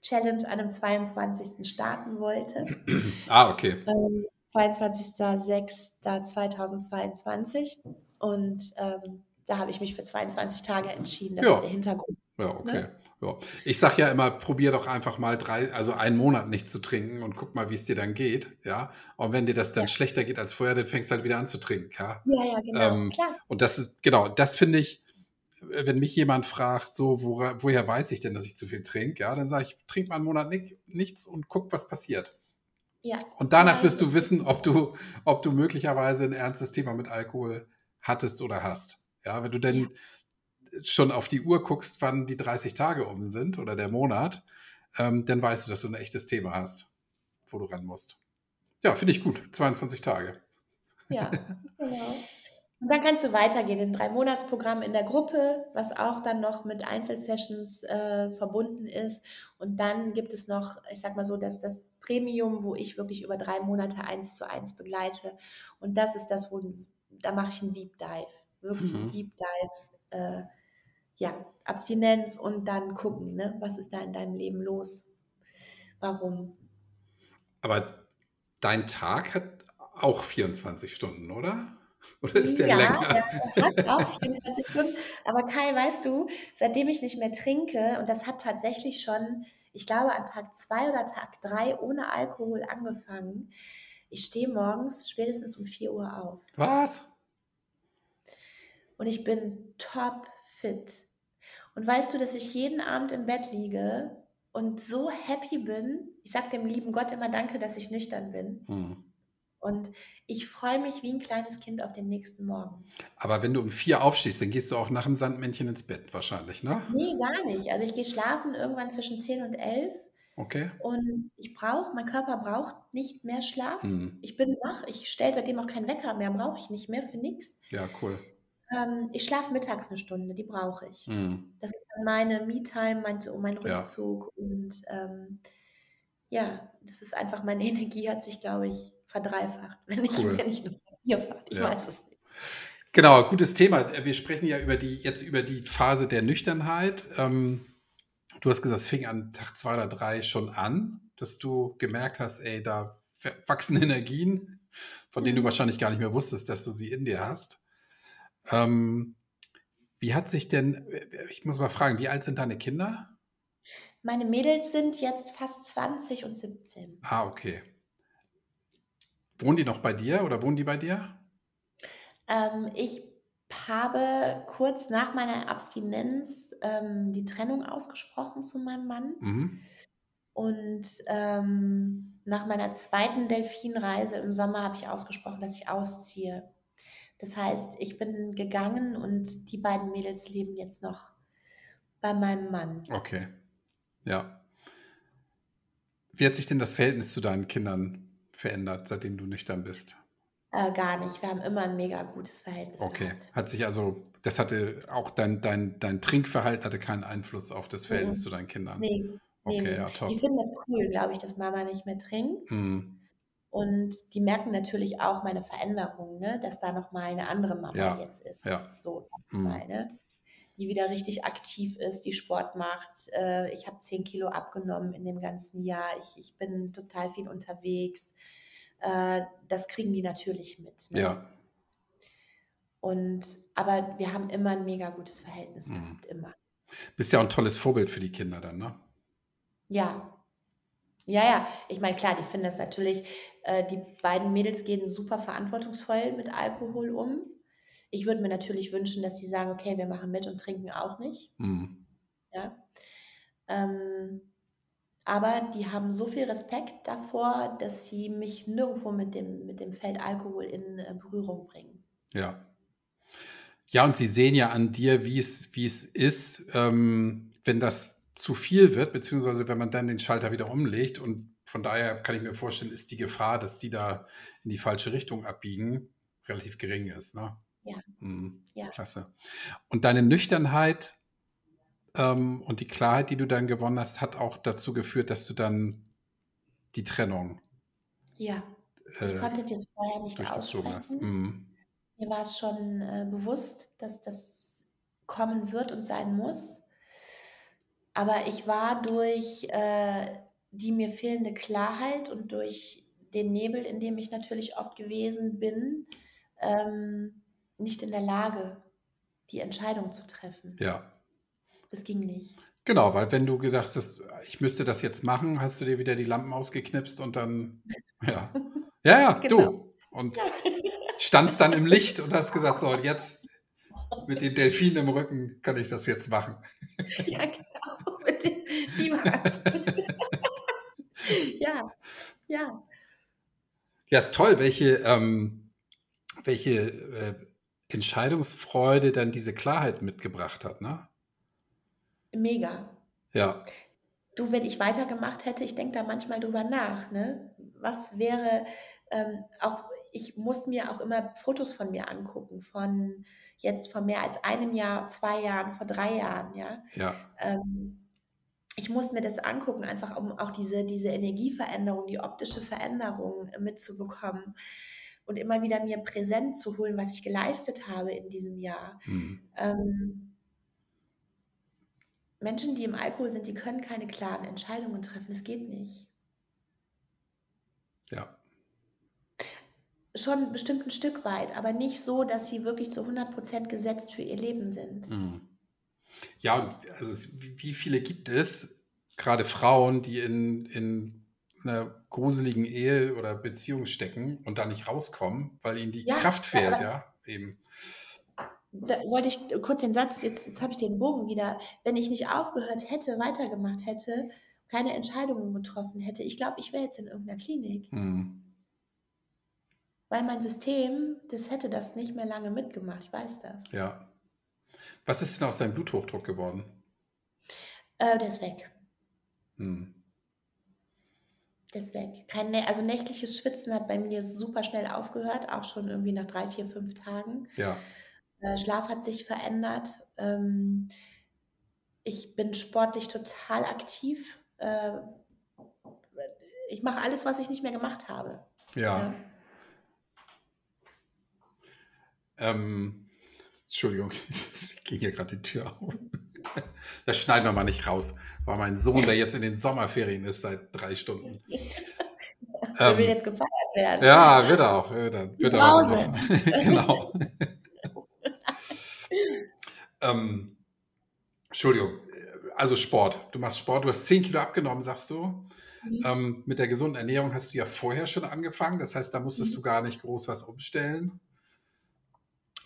Challenge an dem 22. starten wollte. Ah, okay. Ähm, 22.06.2022 und ähm, da habe ich mich für 22 Tage entschieden. Das ja. ist der Hintergrund. Ja, okay. Ne? Ja. Ich sage ja immer, probier doch einfach mal drei, also einen Monat nicht zu trinken und guck mal, wie es dir dann geht. Ja. Und wenn dir das dann ja. schlechter geht als vorher, dann fängst du halt wieder an zu trinken. Ja, ja, ja genau. Ähm, Klar. Und das ist, genau, das finde ich, wenn mich jemand fragt, so, wo, woher weiß ich denn, dass ich zu viel trinke, ja, dann sage ich, trink mal einen Monat nicht, nichts und guck, was passiert. Ja. Und danach wirst du wissen, ob du, ob du möglicherweise ein ernstes Thema mit Alkohol hattest oder hast. Ja, wenn du denn. Schon auf die Uhr guckst, wann die 30 Tage um sind oder der Monat, ähm, dann weißt du, dass du ein echtes Thema hast, wo du ran musst. Ja, finde ich gut. 22 Tage. Ja, genau. Und dann kannst du weitergehen in drei Monatsprogramm in der Gruppe, was auch dann noch mit Einzelsessions äh, verbunden ist. Und dann gibt es noch, ich sag mal so, dass das Premium, wo ich wirklich über drei Monate eins zu eins begleite. Und das ist das, wo da mache ich einen Deep Dive, wirklich mhm. einen Deep Dive. Äh, ja, Abstinenz und dann gucken, ne? was ist da in deinem Leben los? Warum? Aber dein Tag hat auch 24 Stunden, oder? Oder ist der ja, länger? Ja, hat auch 24 Stunden. Aber Kai, weißt du, seitdem ich nicht mehr trinke, und das hat tatsächlich schon, ich glaube, an Tag zwei oder Tag drei ohne Alkohol angefangen, ich stehe morgens spätestens um 4 Uhr auf. Was? Und ich bin top fit. Und weißt du, dass ich jeden Abend im Bett liege und so happy bin? Ich sage dem lieben Gott immer Danke, dass ich nüchtern bin. Mhm. Und ich freue mich wie ein kleines Kind auf den nächsten Morgen. Aber wenn du um vier aufstehst, dann gehst du auch nach dem Sandmännchen ins Bett wahrscheinlich, ne? Nee, gar nicht. Also ich gehe schlafen irgendwann zwischen 10 und 11. Okay. Und ich brauche, mein Körper braucht nicht mehr Schlaf. Hm. Ich bin wach, ich stelle seitdem auch keinen Wecker mehr, brauche ich nicht mehr für nichts. Ja, cool. Ähm, ich schlafe mittags eine Stunde, die brauche ich. Hm. Das ist dann meine Me-Time, mein, mein Rückzug. Ja. Und ähm, ja, das ist einfach, meine Energie hat sich, glaube ich, verdreifacht, wenn ich, cool. wenn ich nur vierfacht. Ich ja. weiß es nicht. Genau, gutes Thema. Wir sprechen ja über die, jetzt über die Phase der Nüchternheit. Ähm, du hast gesagt, es fing an Tag zwei oder drei schon an, dass du gemerkt hast, ey, da wachsen Energien, von denen du mhm. wahrscheinlich gar nicht mehr wusstest, dass du sie in dir hast. Ähm, wie hat sich denn, ich muss mal fragen, wie alt sind deine Kinder? Meine Mädels sind jetzt fast 20 und 17. Ah, okay. Wohnen die noch bei dir oder wohnen die bei dir? Ähm, ich habe kurz nach meiner Abstinenz ähm, die Trennung ausgesprochen zu meinem Mann. Mhm. Und ähm, nach meiner zweiten Delfinreise im Sommer habe ich ausgesprochen, dass ich ausziehe. Das heißt, ich bin gegangen und die beiden Mädels leben jetzt noch bei meinem Mann. Okay. Ja. Wie hat sich denn das Verhältnis zu deinen Kindern verändert, seitdem du nüchtern bist? Äh, gar nicht. Wir haben immer ein mega gutes Verhältnis okay. gehabt. Hat sich also, das hatte auch dein, dein, dein Trinkverhalten hatte keinen Einfluss auf das Verhältnis mhm. zu deinen Kindern. Nee. Okay, nee. ja, top. Die finden das cool, glaube ich, dass Mama nicht mehr trinkt. Mhm. Und die merken natürlich auch meine Veränderung, ne? dass da nochmal eine andere Mama ja. jetzt ist. Ja. So, sag ich mhm. mal. Ne? Die wieder richtig aktiv ist, die Sport macht. Äh, ich habe 10 Kilo abgenommen in dem ganzen Jahr. Ich, ich bin total viel unterwegs äh, das kriegen die natürlich mit. Ne? Ja. Und, aber wir haben immer ein mega gutes Verhältnis mhm. gehabt, immer. Bist ja auch ein tolles Vorbild für die Kinder dann, ne? Ja. Ja, ja. Ich meine, klar, die finden das natürlich, äh, die beiden Mädels gehen super verantwortungsvoll mit Alkohol um. Ich würde mir natürlich wünschen, dass sie sagen, okay, wir machen mit und trinken auch nicht. Mhm. Ja. Ähm, aber die haben so viel Respekt davor, dass sie mich nirgendwo mit dem, mit dem Feld Alkohol in äh, Berührung bringen. Ja. Ja, und sie sehen ja an dir, wie es, wie es ist, ähm, wenn das zu viel wird, beziehungsweise wenn man dann den Schalter wieder umlegt und von daher kann ich mir vorstellen, ist die Gefahr, dass die da in die falsche Richtung abbiegen, relativ gering ist. Ne? Ja. Mhm. Ja. Klasse. Und deine Nüchternheit ähm, und die Klarheit, die du dann gewonnen hast, hat auch dazu geführt, dass du dann die Trennung Ja. Ich äh, konnte das vorher nicht aussprechen. Mhm. Mir war es schon äh, bewusst, dass das kommen wird und sein muss. Aber ich war durch äh, die mir fehlende Klarheit und durch den Nebel, in dem ich natürlich oft gewesen bin, ähm, nicht in der Lage, die Entscheidung zu treffen. Ja, Das ging nicht. genau, weil wenn du gedacht hast, ich müsste das jetzt machen, hast du dir wieder die Lampen ausgeknipst und dann, ja, ja, ja, Genau. du. Und standst dann im Licht und hast gesagt, so, jetzt mit den Delfinen im Rücken kann ich das jetzt machen. Ja, genau. Niemals. ja, ja. Ja, ist toll, welche, ähm, welche äh, Entscheidungsfreude dann diese Klarheit mitgebracht hat, ne? Mega. Ja, Du, wenn ich weitergemacht hätte, ich denke da manchmal drüber nach, ne? Was wäre, ähm, auch, ich muss mir auch immer Fotos von mir angucken, von jetzt vor mehr als einem Jahr, zwei Jahren, vor drei Jahren, ja. ja, Ähm, ich muss mir das angucken, einfach um auch diese, diese Energieveränderung, die optische Veränderung mitzubekommen und immer wieder mir präsent zu holen, was ich geleistet habe in diesem Jahr. hm, Ähm, Menschen, die im Alkohol sind, die können keine klaren Entscheidungen treffen. Das geht nicht. ja, Schon bestimmt ein Stück weit, aber nicht so, dass sie wirklich zu 100% gesetzt für ihr Leben sind. hm. Ja, und also wie viele gibt es, gerade Frauen, die in, in einer gruseligen Ehe oder Beziehung stecken und da nicht rauskommen, weil ihnen die Ja, Kraft fehlt, ja, eben. da wollte ich kurz den Satz, jetzt, jetzt habe ich den Bogen wieder. Wenn ich nicht aufgehört hätte, weitergemacht hätte, keine Entscheidungen getroffen hätte, ich glaube, ich wäre jetzt in irgendeiner Klinik. Hm. Weil mein System, das hätte das nicht mehr lange mitgemacht. Ich weiß das. Ja. Was ist denn aus deinem Bluthochdruck geworden? Äh, der ist weg. Hm. Der ist weg. Kein, also nächtliches Schwitzen hat bei mir super schnell aufgehört, auch schon irgendwie nach drei, vier, fünf Tagen. Ja, Äh, Schlaf hat sich verändert. Ähm, ich bin sportlich total aktiv. Äh, ich mache alles, was ich nicht mehr gemacht habe. ja. Ja. Ähm, Entschuldigung, ging hier gerade die Tür auf. Das schneiden wir mal nicht raus. War mein Sohn, der jetzt in den Sommerferien ist seit drei Stunden. Der will Ähm, jetzt gefeiert werden. ja, wird er auch. Wird er, Die wird auch genau. ähm, Entschuldigung. Also Sport. Du machst Sport. Du hast 10 Kilo abgenommen, sagst du. Mhm. Ähm, mit der gesunden Ernährung hast du ja vorher schon angefangen. Das heißt, da musstest Mhm. du gar nicht groß was umstellen.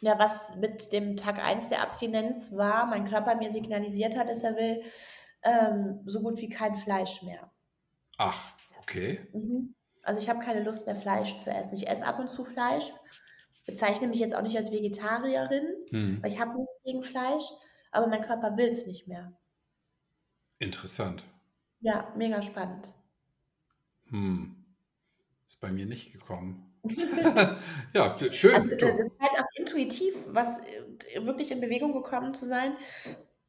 Ja, was mit dem Tag 1 der Abstinenz war, mein Körper mir signalisiert hat, dass er will, ähm, so gut wie kein Fleisch mehr. Ach, okay. Mhm. Also ich habe keine Lust mehr, Fleisch zu essen. Ich esse ab und zu Fleisch, bezeichne mich jetzt auch nicht als Vegetarierin, Hm. weil ich habe nichts gegen Fleisch, aber mein Körper will es nicht mehr. Interessant. Ja, mega spannend. Hm. Ist bei mir nicht gekommen. ja, schön. Also äh, es scheint auch intuitiv, was äh, wirklich in Bewegung gekommen zu sein,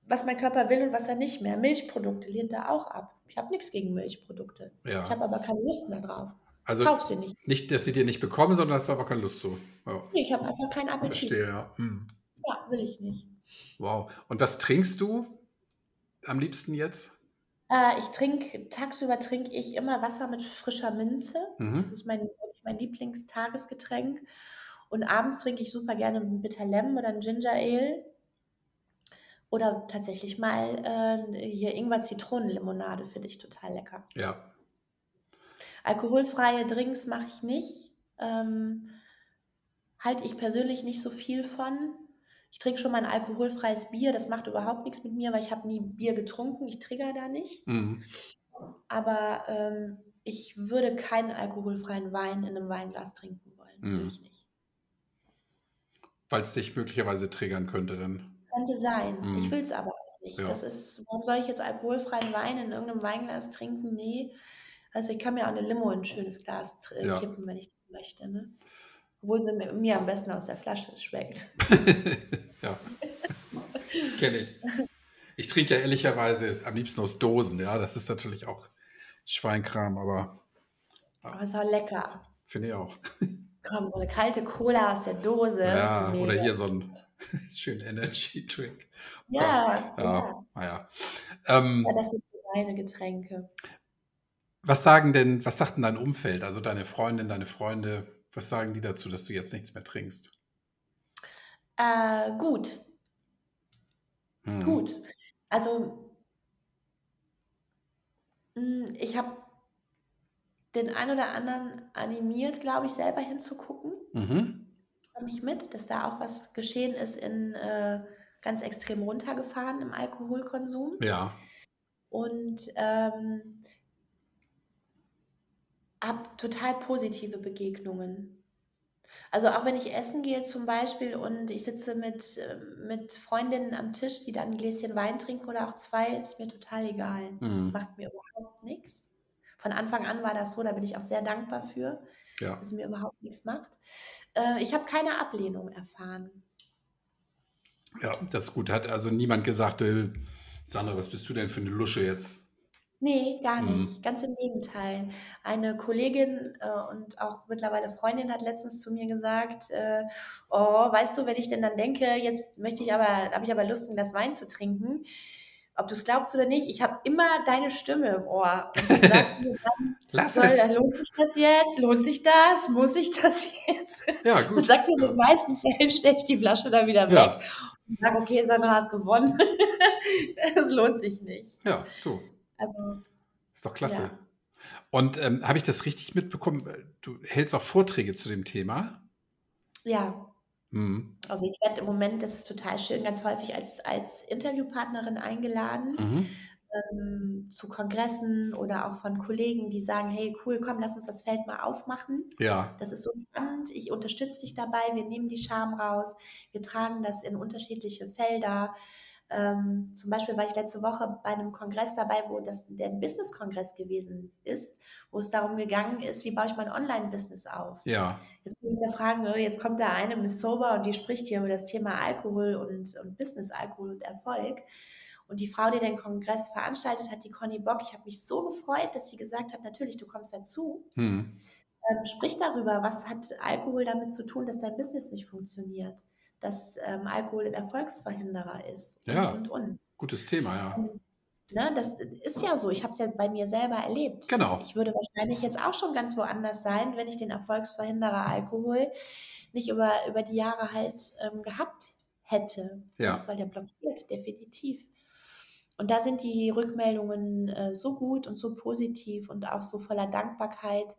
was mein Körper will und was er nicht mehr. Milchprodukte lehnt er auch ab. Ich habe nichts gegen Milchprodukte. Ich Ja. habe aber keine Lust mehr drauf. Also Kauf sie nicht. nicht, dass sie dir nicht bekommen, sondern hast du aber keine Lust zu. Ja, Nee, Ich habe einfach keinen Appetit. verstehe, ja. Hm. Ja, will ich nicht. Wow. Und was trinkst du am liebsten jetzt? Äh, ich trinke, tagsüber trinke ich immer Wasser mit frischer Minze. Das Mhm. ist mein, mein Lieblingstagesgetränk. Und abends trinke ich super gerne ein Bitter Lemon oder ein Ginger Ale. Oder tatsächlich mal äh, hier Ingwer-Zitronenlimonade finde ich total lecker. Ja. Alkoholfreie Drinks mache ich nicht. Ähm, halte ich persönlich nicht so viel von. Ich trinke schon mal ein alkoholfreies Bier. Das macht überhaupt nichts mit mir, weil ich habe nie Bier getrunken. Ich trigger da nicht. Mhm. Aber ähm, ich würde keinen alkoholfreien Wein in einem Weinglas trinken wollen. Mhm. ich nicht. Weil es dich möglicherweise triggern könnte dann. Könnte sein. Ich Mhm. will es aber auch nicht. Ja. Das ist, warum soll ich jetzt alkoholfreien Wein in irgendeinem Weinglas trinken? Nee. Also ich kann mir auch eine Limo in ein schönes Glas äh, Ja. kippen, wenn ich das möchte. Ne? Obwohl sie mir, mir am besten aus der Flasche schmeckt. ja, kenne ich. Ich trinke ja ehrlicherweise am liebsten aus Dosen, ja. Das ist natürlich auch Schweinkram, aber Aber ist auch lecker. finde ich auch. Komm, so eine kalte Cola aus der Dose. Ja, Mega. oder hier so ein schönen Energy Drink. Ja, ja. Ja, naja. Ähm, ja, das sind so meine Getränke. was sagen denn, was sagt denn dein Umfeld, also deine Freundin, deine Freunde, was sagen die dazu, dass du jetzt nichts mehr trinkst? Äh, gut, Hm. gut. Also mh, ich habe den ein oder anderen animiert, glaube ich, selber hinzugucken. Mhm. Bekomme ich mit, dass da auch was geschehen ist in äh, ganz extrem runtergefahren im Alkoholkonsum. Ja. Und ähm, habe total positive Begegnungen. Also auch wenn ich essen gehe zum Beispiel und ich sitze mit, äh, mit Freundinnen am Tisch, die dann ein Gläschen Wein trinken oder auch zwei, ist mir total egal. Mhm. Macht mir überhaupt nichts. Von Anfang an war das so, da bin ich auch sehr dankbar für, Ja. dass es mir überhaupt nichts macht. Äh, ich habe keine Ablehnung erfahren. Ja, das ist gut. Hat also niemand gesagt, äh, Sandra, was bist du denn für eine Lusche jetzt? Nee, gar Mhm. nicht. Ganz im Gegenteil. Eine Kollegin äh, und auch mittlerweile Freundin hat letztens zu mir gesagt, äh, oh, weißt du, wenn ich denn dann denke, jetzt möchte ich aber, habe ich aber Lust, ein Glas Wein zu trinken, ob du es glaubst oder nicht, ich habe immer deine Stimme im Ohr. Und mir dann, Lass soll, es. dann lohnt sich das jetzt? Lohnt sich das? Muss ich das jetzt? Ja, Und gut. sagt sie, in Ja. den meisten Fällen stelle ich die Flasche dann wieder weg Ja, und sage, okay, Sandra, hast gewonnen. Das lohnt sich nicht. ja, du. Also, Ist doch klasse. ja. Und ähm, habe ich das richtig mitbekommen? Du hältst auch Vorträge zu dem Thema. Ja, Mhm. Also ich werde im Moment, das ist total schön, ganz häufig als, als Interviewpartnerin eingeladen Mhm. ähm, zu Kongressen oder auch von Kollegen, die sagen, hey cool, komm, lass uns das Feld mal aufmachen. Ja, Das ist so spannend, ich unterstütze dich dabei, wir nehmen die Scham raus, wir tragen das in unterschiedliche Felder. Ähm, zum Beispiel war ich letzte Woche bei einem Kongress dabei, wo das der Business-Kongress gewesen ist, wo es darum gegangen ist, wie baue ich mein Online-Business auf. ja, Jetzt können wir uns ja fragen, äh, jetzt kommt da eine Miss Sober und die spricht hier über das Thema Alkohol und, und Business-Alkohol und Erfolg. Und die Frau, die den Kongress veranstaltet hat, die Conny Bock, ich habe mich so gefreut, dass sie gesagt hat, natürlich, du kommst dazu. hm. Ähm, sprich darüber, was hat Alkohol damit zu tun, dass dein Business nicht funktioniert, dass ähm, Alkohol ein Erfolgsverhinderer ist und, Ja. und, und. gutes Thema, ja. Und ne, das ist ja so, ich habe es ja bei mir selber erlebt. Genau. Ich würde wahrscheinlich jetzt auch schon ganz woanders sein, wenn ich den Erfolgsverhinderer Alkohol nicht über, über die Jahre halt ähm, gehabt hätte. Ja. Weil der blockiert, definitiv. Und da sind die Rückmeldungen äh, so gut und so positiv und auch so voller Dankbarkeit.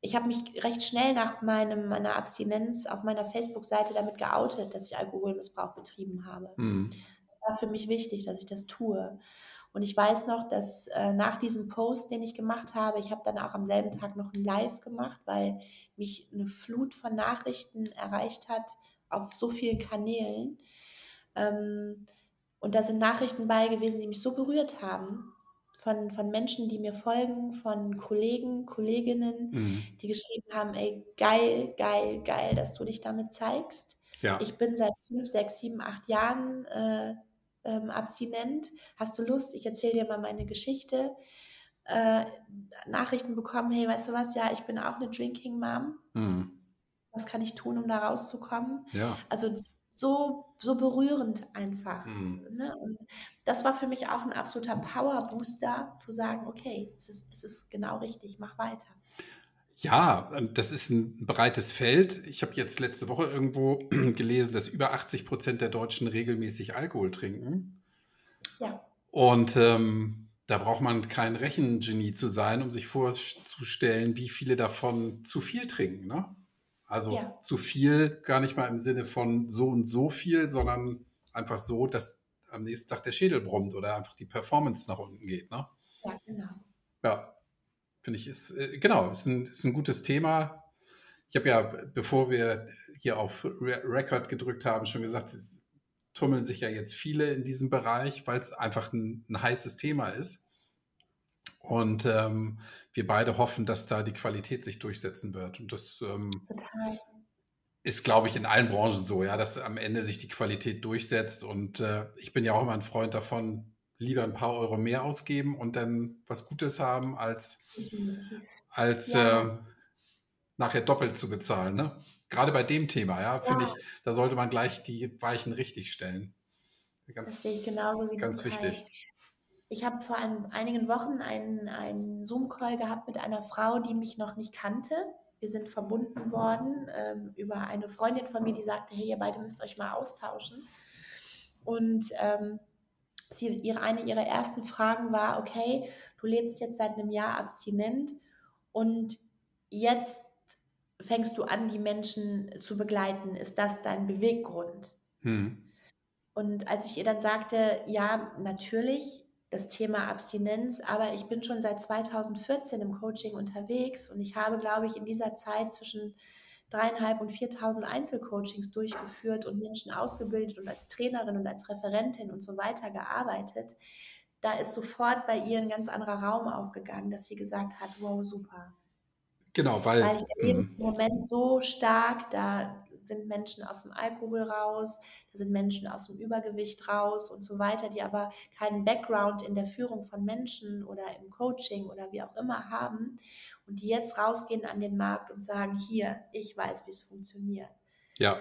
Ich habe mich recht schnell nach meinem, meiner Abstinenz auf meiner Facebook-Seite damit geoutet, dass ich Alkoholmissbrauch betrieben habe Hm. war für mich wichtig, dass ich das tue. Und ich weiß noch, dass äh, nach diesem Post, den ich gemacht habe, ich habe dann auch am selben Tag noch ein Live gemacht, weil mich eine Flut von Nachrichten erreicht hat auf so vielen Kanälen. Ähm, und da sind Nachrichten bei gewesen, die mich so berührt haben. Von, von Menschen, die mir folgen, von Kollegen, Kolleginnen, Hm. die geschrieben haben, ey, geil, geil, geil, dass du dich damit zeigst. Ja, Ich bin seit fünf, sechs, sieben, acht Jahren äh, ähm, abstinent. Hast du Lust? Ich erzähle dir mal meine Geschichte. Äh, Nachrichten bekommen, hey, weißt du was? Ja, ich bin auch eine Drinking Mom. hm. Was kann ich tun, um da rauszukommen? ja. Also so, so berührend einfach. Hm. Ne? Und das war für mich auch ein absoluter Power-Booster, zu sagen, okay, es ist, es ist genau richtig, mach weiter. Ja, und das ist ein breites Feld. Ich habe jetzt letzte Woche irgendwo gelesen, dass über 80 Prozent der Deutschen regelmäßig Alkohol trinken. Ja, Und ähm, da braucht man kein Rechengenie zu sein, um sich vorzustellen, wie viele davon zu viel trinken. Ne? Also Ja. zu viel gar nicht mal im Sinne von so und so viel, sondern einfach so, dass am nächsten Tag der Schädel brummt oder einfach die Performance nach unten geht. Ne? ja, genau. Ja, finde ich, ist, äh, genau, ist ein, ist ein gutes Thema. Ich habe ja, bevor wir hier auf Re Record gedrückt haben, schon gesagt, es tummeln sich ja jetzt viele in diesem Bereich, weil es einfach ein, ein heißes Thema ist. Und ähm, wir beide hoffen, dass da die Qualität sich durchsetzen wird. Und das ähm, ist, glaube ich, in allen Branchen so, ja, dass am Ende sich die Qualität durchsetzt. Und äh, ich bin ja auch immer ein Freund davon, lieber ein paar Euro mehr ausgeben und dann was Gutes haben, als, als ja. äh, nachher doppelt zu bezahlen. Ne? Gerade bei dem Thema, ja, finde ja. ich, da sollte man gleich die Weichen richtig stellen. Ganz, das sehe ich genauso wie Ganz wichtig. Ich habe vor ein, einigen Wochen einen, einen Zoom-Call gehabt mit einer Frau, die mich noch nicht kannte. Wir sind verbunden worden ähm, über eine Freundin von mir, die sagte, hey, ihr beide müsst euch mal austauschen. Und ähm, sie, ihre, eine ihrer ersten Fragen war, okay, du lebst jetzt seit einem Jahr abstinent und jetzt fängst du an, die Menschen zu begleiten. Ist das dein Beweggrund? Hm. Und als ich ihr dann sagte, ja, natürlich, das Thema Abstinenz, aber ich bin schon seit 2014 im Coaching unterwegs und ich habe, glaube ich, in dieser Zeit zwischen dreieinhalb und 4.000 Einzelcoachings durchgeführt und Menschen ausgebildet und als Trainerin und als Referentin und so weiter gearbeitet. Da ist sofort bei ihr ein ganz anderer Raum aufgegangen, dass sie gesagt hat, wow, super. Genau, weil, weil ich erlebe mhm. im Moment so stark, da sind Menschen aus dem Alkohol raus, da sind Menschen aus dem Übergewicht raus und so weiter, die aber keinen Background in der Führung von Menschen oder im Coaching oder wie auch immer haben und die jetzt rausgehen an den Markt und sagen, hier, ich weiß, wie es funktioniert. Ja.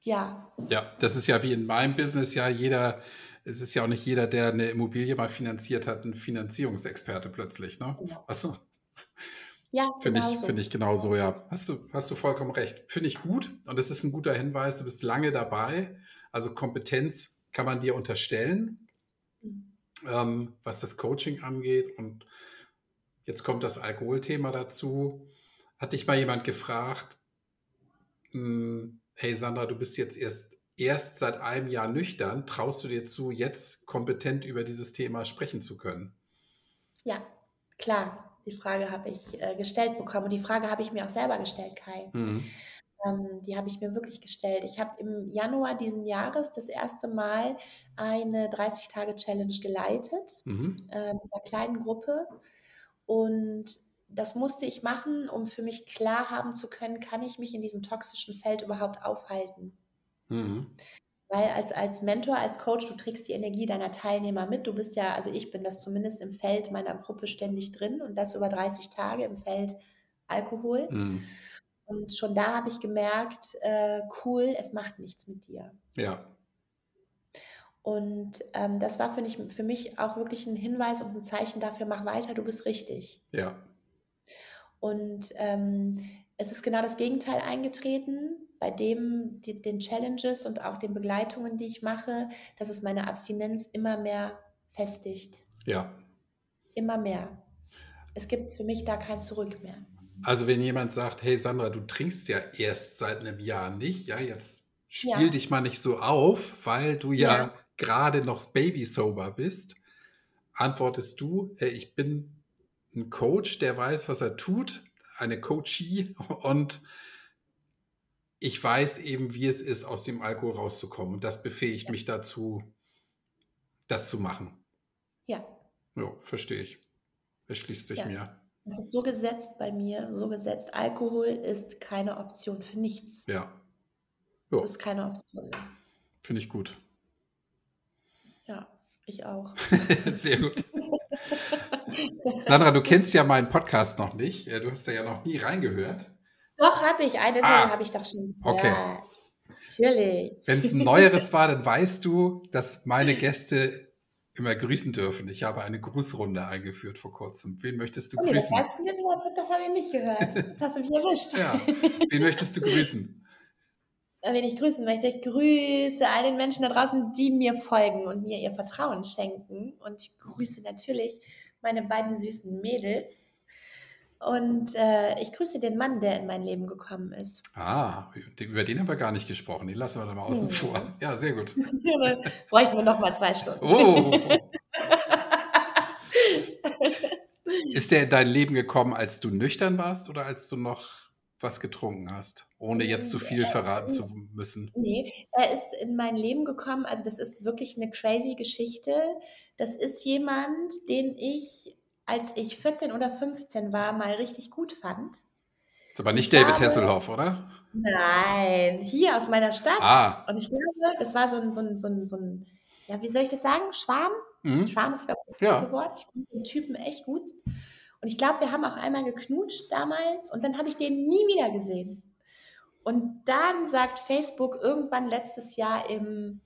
Ja. Ja, das ist ja wie in meinem Business ja jeder es ist ja auch nicht jeder, der eine Immobilie mal finanziert hat, ein Finanzierungsexperte plötzlich. Ne? Genau. Achso. Ja, Finde ich, find ich genauso, ja. Hast du, hast du vollkommen recht. Finde ich gut und es ist ein guter Hinweis. Du bist lange dabei. Also Kompetenz kann man dir unterstellen, ähm, was das Coaching angeht. Und jetzt kommt das Alkoholthema dazu. Hat dich mal jemand gefragt, hm, hey Sandra, du bist jetzt erst, erst seit einem Jahr nüchtern. Traust du dir zu, jetzt kompetent über dieses Thema sprechen zu können? Ja, klar. Die Frage habe ich äh, gestellt bekommen und die Frage habe ich mir auch selber gestellt, Kai. Mhm. Ähm, die habe ich mir wirklich gestellt. Ich habe im Januar diesen Jahres das erste Mal eine 30-Tage-Challenge geleitet, mhm. äh, mit einer kleinen Gruppe. Und das musste ich machen, um für mich klar haben zu können, kann ich mich in diesem toxischen Feld überhaupt aufhalten. Mhm. Weil als, als Mentor, als Coach, du trägst die Energie deiner Teilnehmer mit. Du bist ja, also ich bin das zumindest im Feld meiner Gruppe ständig drin und das über 30 Tage im Feld Alkohol. Mhm. Und schon da habe ich gemerkt, äh, cool, es macht nichts mit dir. Ja. Und ähm, das war für mich, für mich auch wirklich ein Hinweis und ein Zeichen dafür, mach weiter, du bist richtig. Ja. Und ähm, es ist genau das Gegenteil eingetreten bei dem, die, den Challenges und auch den Begleitungen, die ich mache, dass es meine Abstinenz immer mehr festigt. Ja. Immer mehr. Es gibt für mich da kein Zurück mehr. Also wenn jemand sagt, hey Sandra, du trinkst ja erst seit einem Jahr nicht, ja, jetzt spiel ja. dich mal nicht so auf, weil du ja, ja. gerade noch Baby sober bist, antwortest du, hey, ich bin ein Coach, der weiß, was er tut, eine Coachie und ich weiß eben, wie es ist, aus dem Alkohol rauszukommen. Und das befähigt ja. mich dazu, das zu machen. Ja. Ja, verstehe ich. Es schließt sich ja. mir. Es ist so gesetzt bei mir, so gesetzt. Alkohol ist keine Option für nichts. Ja. Es ist keine Option. Finde ich gut. Ja, ich auch. Sehr gut. Sandra, du kennst ja meinen Podcast noch nicht. Du hast ja noch nie reingehört. Doch, habe ich. Eine ah, habe ich doch schon Okay. Natürlich. Wenn es ein neueres war, dann weißt du, dass meine Gäste immer grüßen dürfen. Ich habe eine Grußrunde eingeführt vor kurzem. Wen möchtest du oh, grüßen? Das, das habe ich nicht gehört. Das hast du mich erwischt. ja. Wen möchtest du grüßen? Wen ich grüßen möchte, ich grüße all den Menschen da draußen, die mir folgen und mir ihr Vertrauen schenken. Und ich grüße natürlich meine beiden süßen Mädels, und äh, ich grüße den Mann, der in mein Leben gekommen ist. Ah, über den haben wir gar nicht gesprochen. Den lassen wir dann mal außen hm. vor. Ja, sehr gut. Bräuchten wir noch mal zwei Stunden. Oh. ist der in dein Leben gekommen, als du nüchtern warst oder als du noch was getrunken hast, ohne jetzt zu viel verraten zu müssen. Nee, er ist in mein Leben gekommen. Also das ist wirklich eine crazy Geschichte. Das ist jemand, den ich, als ich 14 oder 15 war, mal richtig gut fand. Ist aber nicht David Hasselhoff, oder? Nein, hier aus meiner Stadt. Ah. Und ich glaube, das war so ein, so ein, so ein, so ein ja, wie soll ich das sagen? Schwarm? Mhm. Schwarm ist, glaube ich, das ja. Wort. Ich finde den Typen echt gut. Und ich glaube, wir haben auch einmal geknutscht damals und dann habe ich den nie wieder gesehen. Und dann sagt Facebook irgendwann letztes Jahr im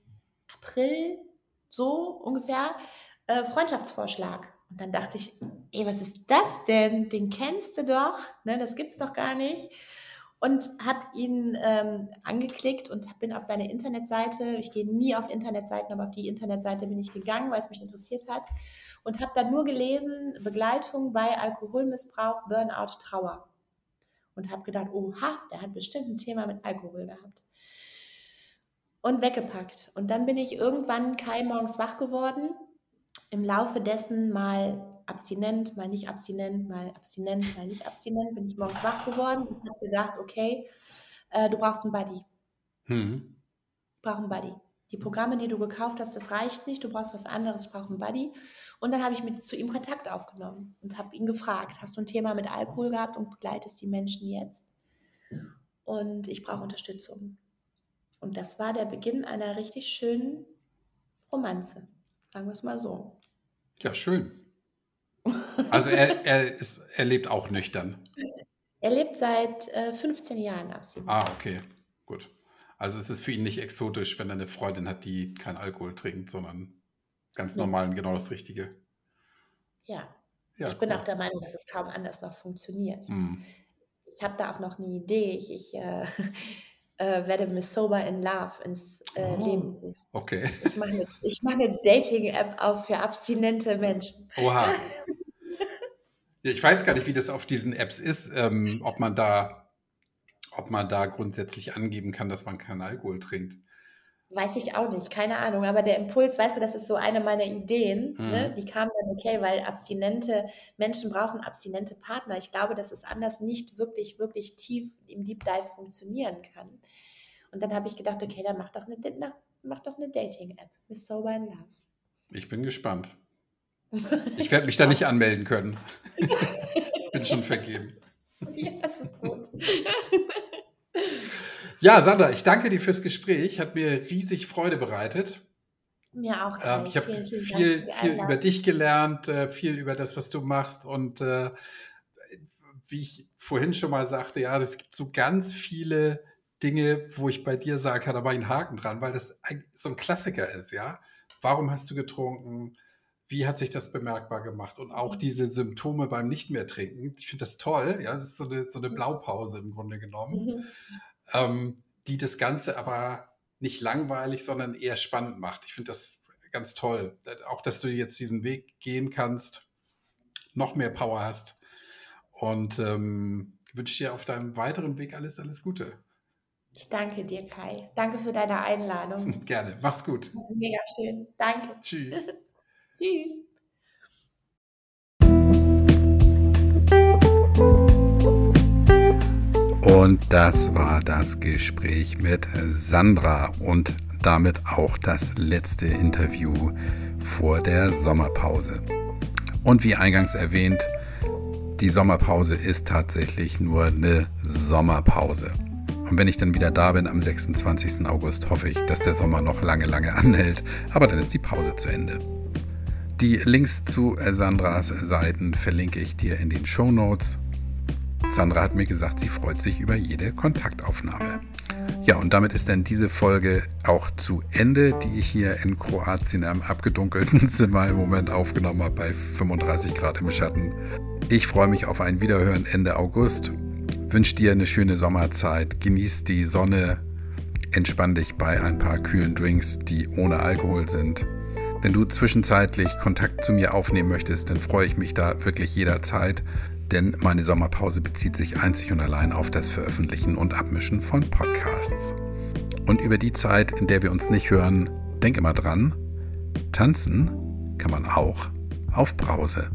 April, so ungefähr, äh, Freundschaftsvorschlag. Und dann dachte ich, ey, was ist das denn? Den kennst du doch, ne? Das gibt's doch gar nicht und habe ihn ähm, angeklickt und bin auf seine Internetseite. Ich gehe nie auf Internetseiten, aber auf die Internetseite bin ich gegangen, weil es mich interessiert hat und habe dann nur gelesen Begleitung bei Alkoholmissbrauch, Burnout, Trauer und habe gedacht, oha, der hat bestimmt ein Thema mit Alkohol gehabt und weggepackt. Und dann bin ich irgendwann Kai morgens wach geworden. Im Laufe dessen mal abstinent, mal nicht abstinent, mal abstinent, mal nicht abstinent, bin ich morgens wach geworden und habe gedacht, okay, äh, du brauchst einen Buddy. Hm. Ich brauche einen Buddy. Die Programme, die du gekauft hast, das reicht nicht, du brauchst was anderes, ich brauche einen Buddy. Und dann habe ich mit zu ihm Kontakt aufgenommen und habe ihn gefragt, hast du ein Thema mit Alkohol gehabt und begleitest die Menschen jetzt? Und ich brauche Unterstützung. Und das war der Beginn einer richtig schönen Romanze, sagen wir es mal so. Ja, schön. Also er, er, ist, er lebt auch nüchtern. Er lebt seit äh, 15 Jahren absolut. Ah, okay, gut. Also es ist für ihn nicht exotisch, wenn er eine Freundin hat, die keinen Alkohol trinkt, sondern ganz nee. normal und genau das Richtige. Ja. ja ich cool. bin auch der Meinung, dass es kaum anders noch funktioniert. Mm. Ich habe da auch noch eine Idee. Ich, ich äh, äh, werde Miss Sober in Love ins äh, oh, Leben rufen. Okay. Ich mache eine, mach eine Dating-App auf für abstinente Menschen. Oha. ja, ich weiß gar nicht, wie das auf diesen Apps ist, ähm, ob man da, ob man da grundsätzlich angeben kann, dass man keinen Alkohol trinkt. Weiß ich auch nicht, keine Ahnung. Aber der Impuls, weißt du, das ist so eine meiner Ideen. Ne? Mhm. Ne? Die kam dann, okay, weil abstinente Menschen brauchen abstinente Partner. Ich glaube, dass es anders nicht wirklich, wirklich tief im Deep Dive funktionieren kann. Und dann habe ich gedacht, okay, dann mach doch eine, mach doch eine Dating-App. Miss Sober in Love. Ich bin gespannt. Ich werde mich da nicht anmelden können. bin schon vergeben. Ja, das ist gut. Ja, Sandra, ich danke dir fürs Gespräch. Hat mir riesig Freude bereitet. Mir auch. Ähm, ich habe viel, viel über dich gelernt, äh, viel über das, was du machst. Und äh, wie ich vorhin schon mal sagte, ja, es gibt so ganz viele Dinge, wo ich bei dir sage, da war ein Haken dran, weil das so ein Klassiker ist, ja. Warum hast du getrunken? Wie hat sich das bemerkbar gemacht? Und auch mhm. diese Symptome beim Nicht mehr trinken. Ich finde das toll. Ja, das ist so eine, so eine mhm. Blaupause im Grunde genommen. Ähm, die das Ganze aber nicht langweilig, sondern eher spannend macht. Ich finde das ganz toll. Auch, dass du jetzt diesen Weg gehen kannst, noch mehr Power hast. Und ähm, wünsche dir auf deinem weiteren Weg alles, alles Gute. Ich danke dir, Kai. Danke für deine Einladung. Gerne. Mach's gut. Das ist mega schön. Danke. Tschüss. Tschüss. Und das war das Gespräch mit Sandra und damit auch das letzte Interview vor der Sommerpause. Und wie eingangs erwähnt, die Sommerpause ist tatsächlich nur eine Sommerpause. Und wenn ich dann wieder da bin am 26. August, hoffe ich, dass der Sommer noch lange, lange anhält. Aber dann ist die Pause zu Ende. Die Links zu Sandras Seiten verlinke ich dir in den Show Notes Sandra hat mir gesagt, sie freut sich über jede Kontaktaufnahme. Ja, und damit ist dann diese Folge auch zu Ende, die ich hier in Kroatien am abgedunkelten Zimmer im Moment aufgenommen habe, bei 35 Grad im Schatten. Ich freue mich auf ein Wiederhören Ende August. Wünsche dir eine schöne Sommerzeit. Genieß die Sonne. Entspann dich bei ein paar kühlen Drinks, die ohne Alkohol sind. Wenn du zwischenzeitlich Kontakt zu mir aufnehmen möchtest, dann freue ich mich da wirklich jederzeit denn meine Sommerpause bezieht sich einzig und allein auf das Veröffentlichen und Abmischen von Podcasts. Und über die Zeit, in der wir uns nicht hören, denk immer dran, tanzen kann man auch auf Brause.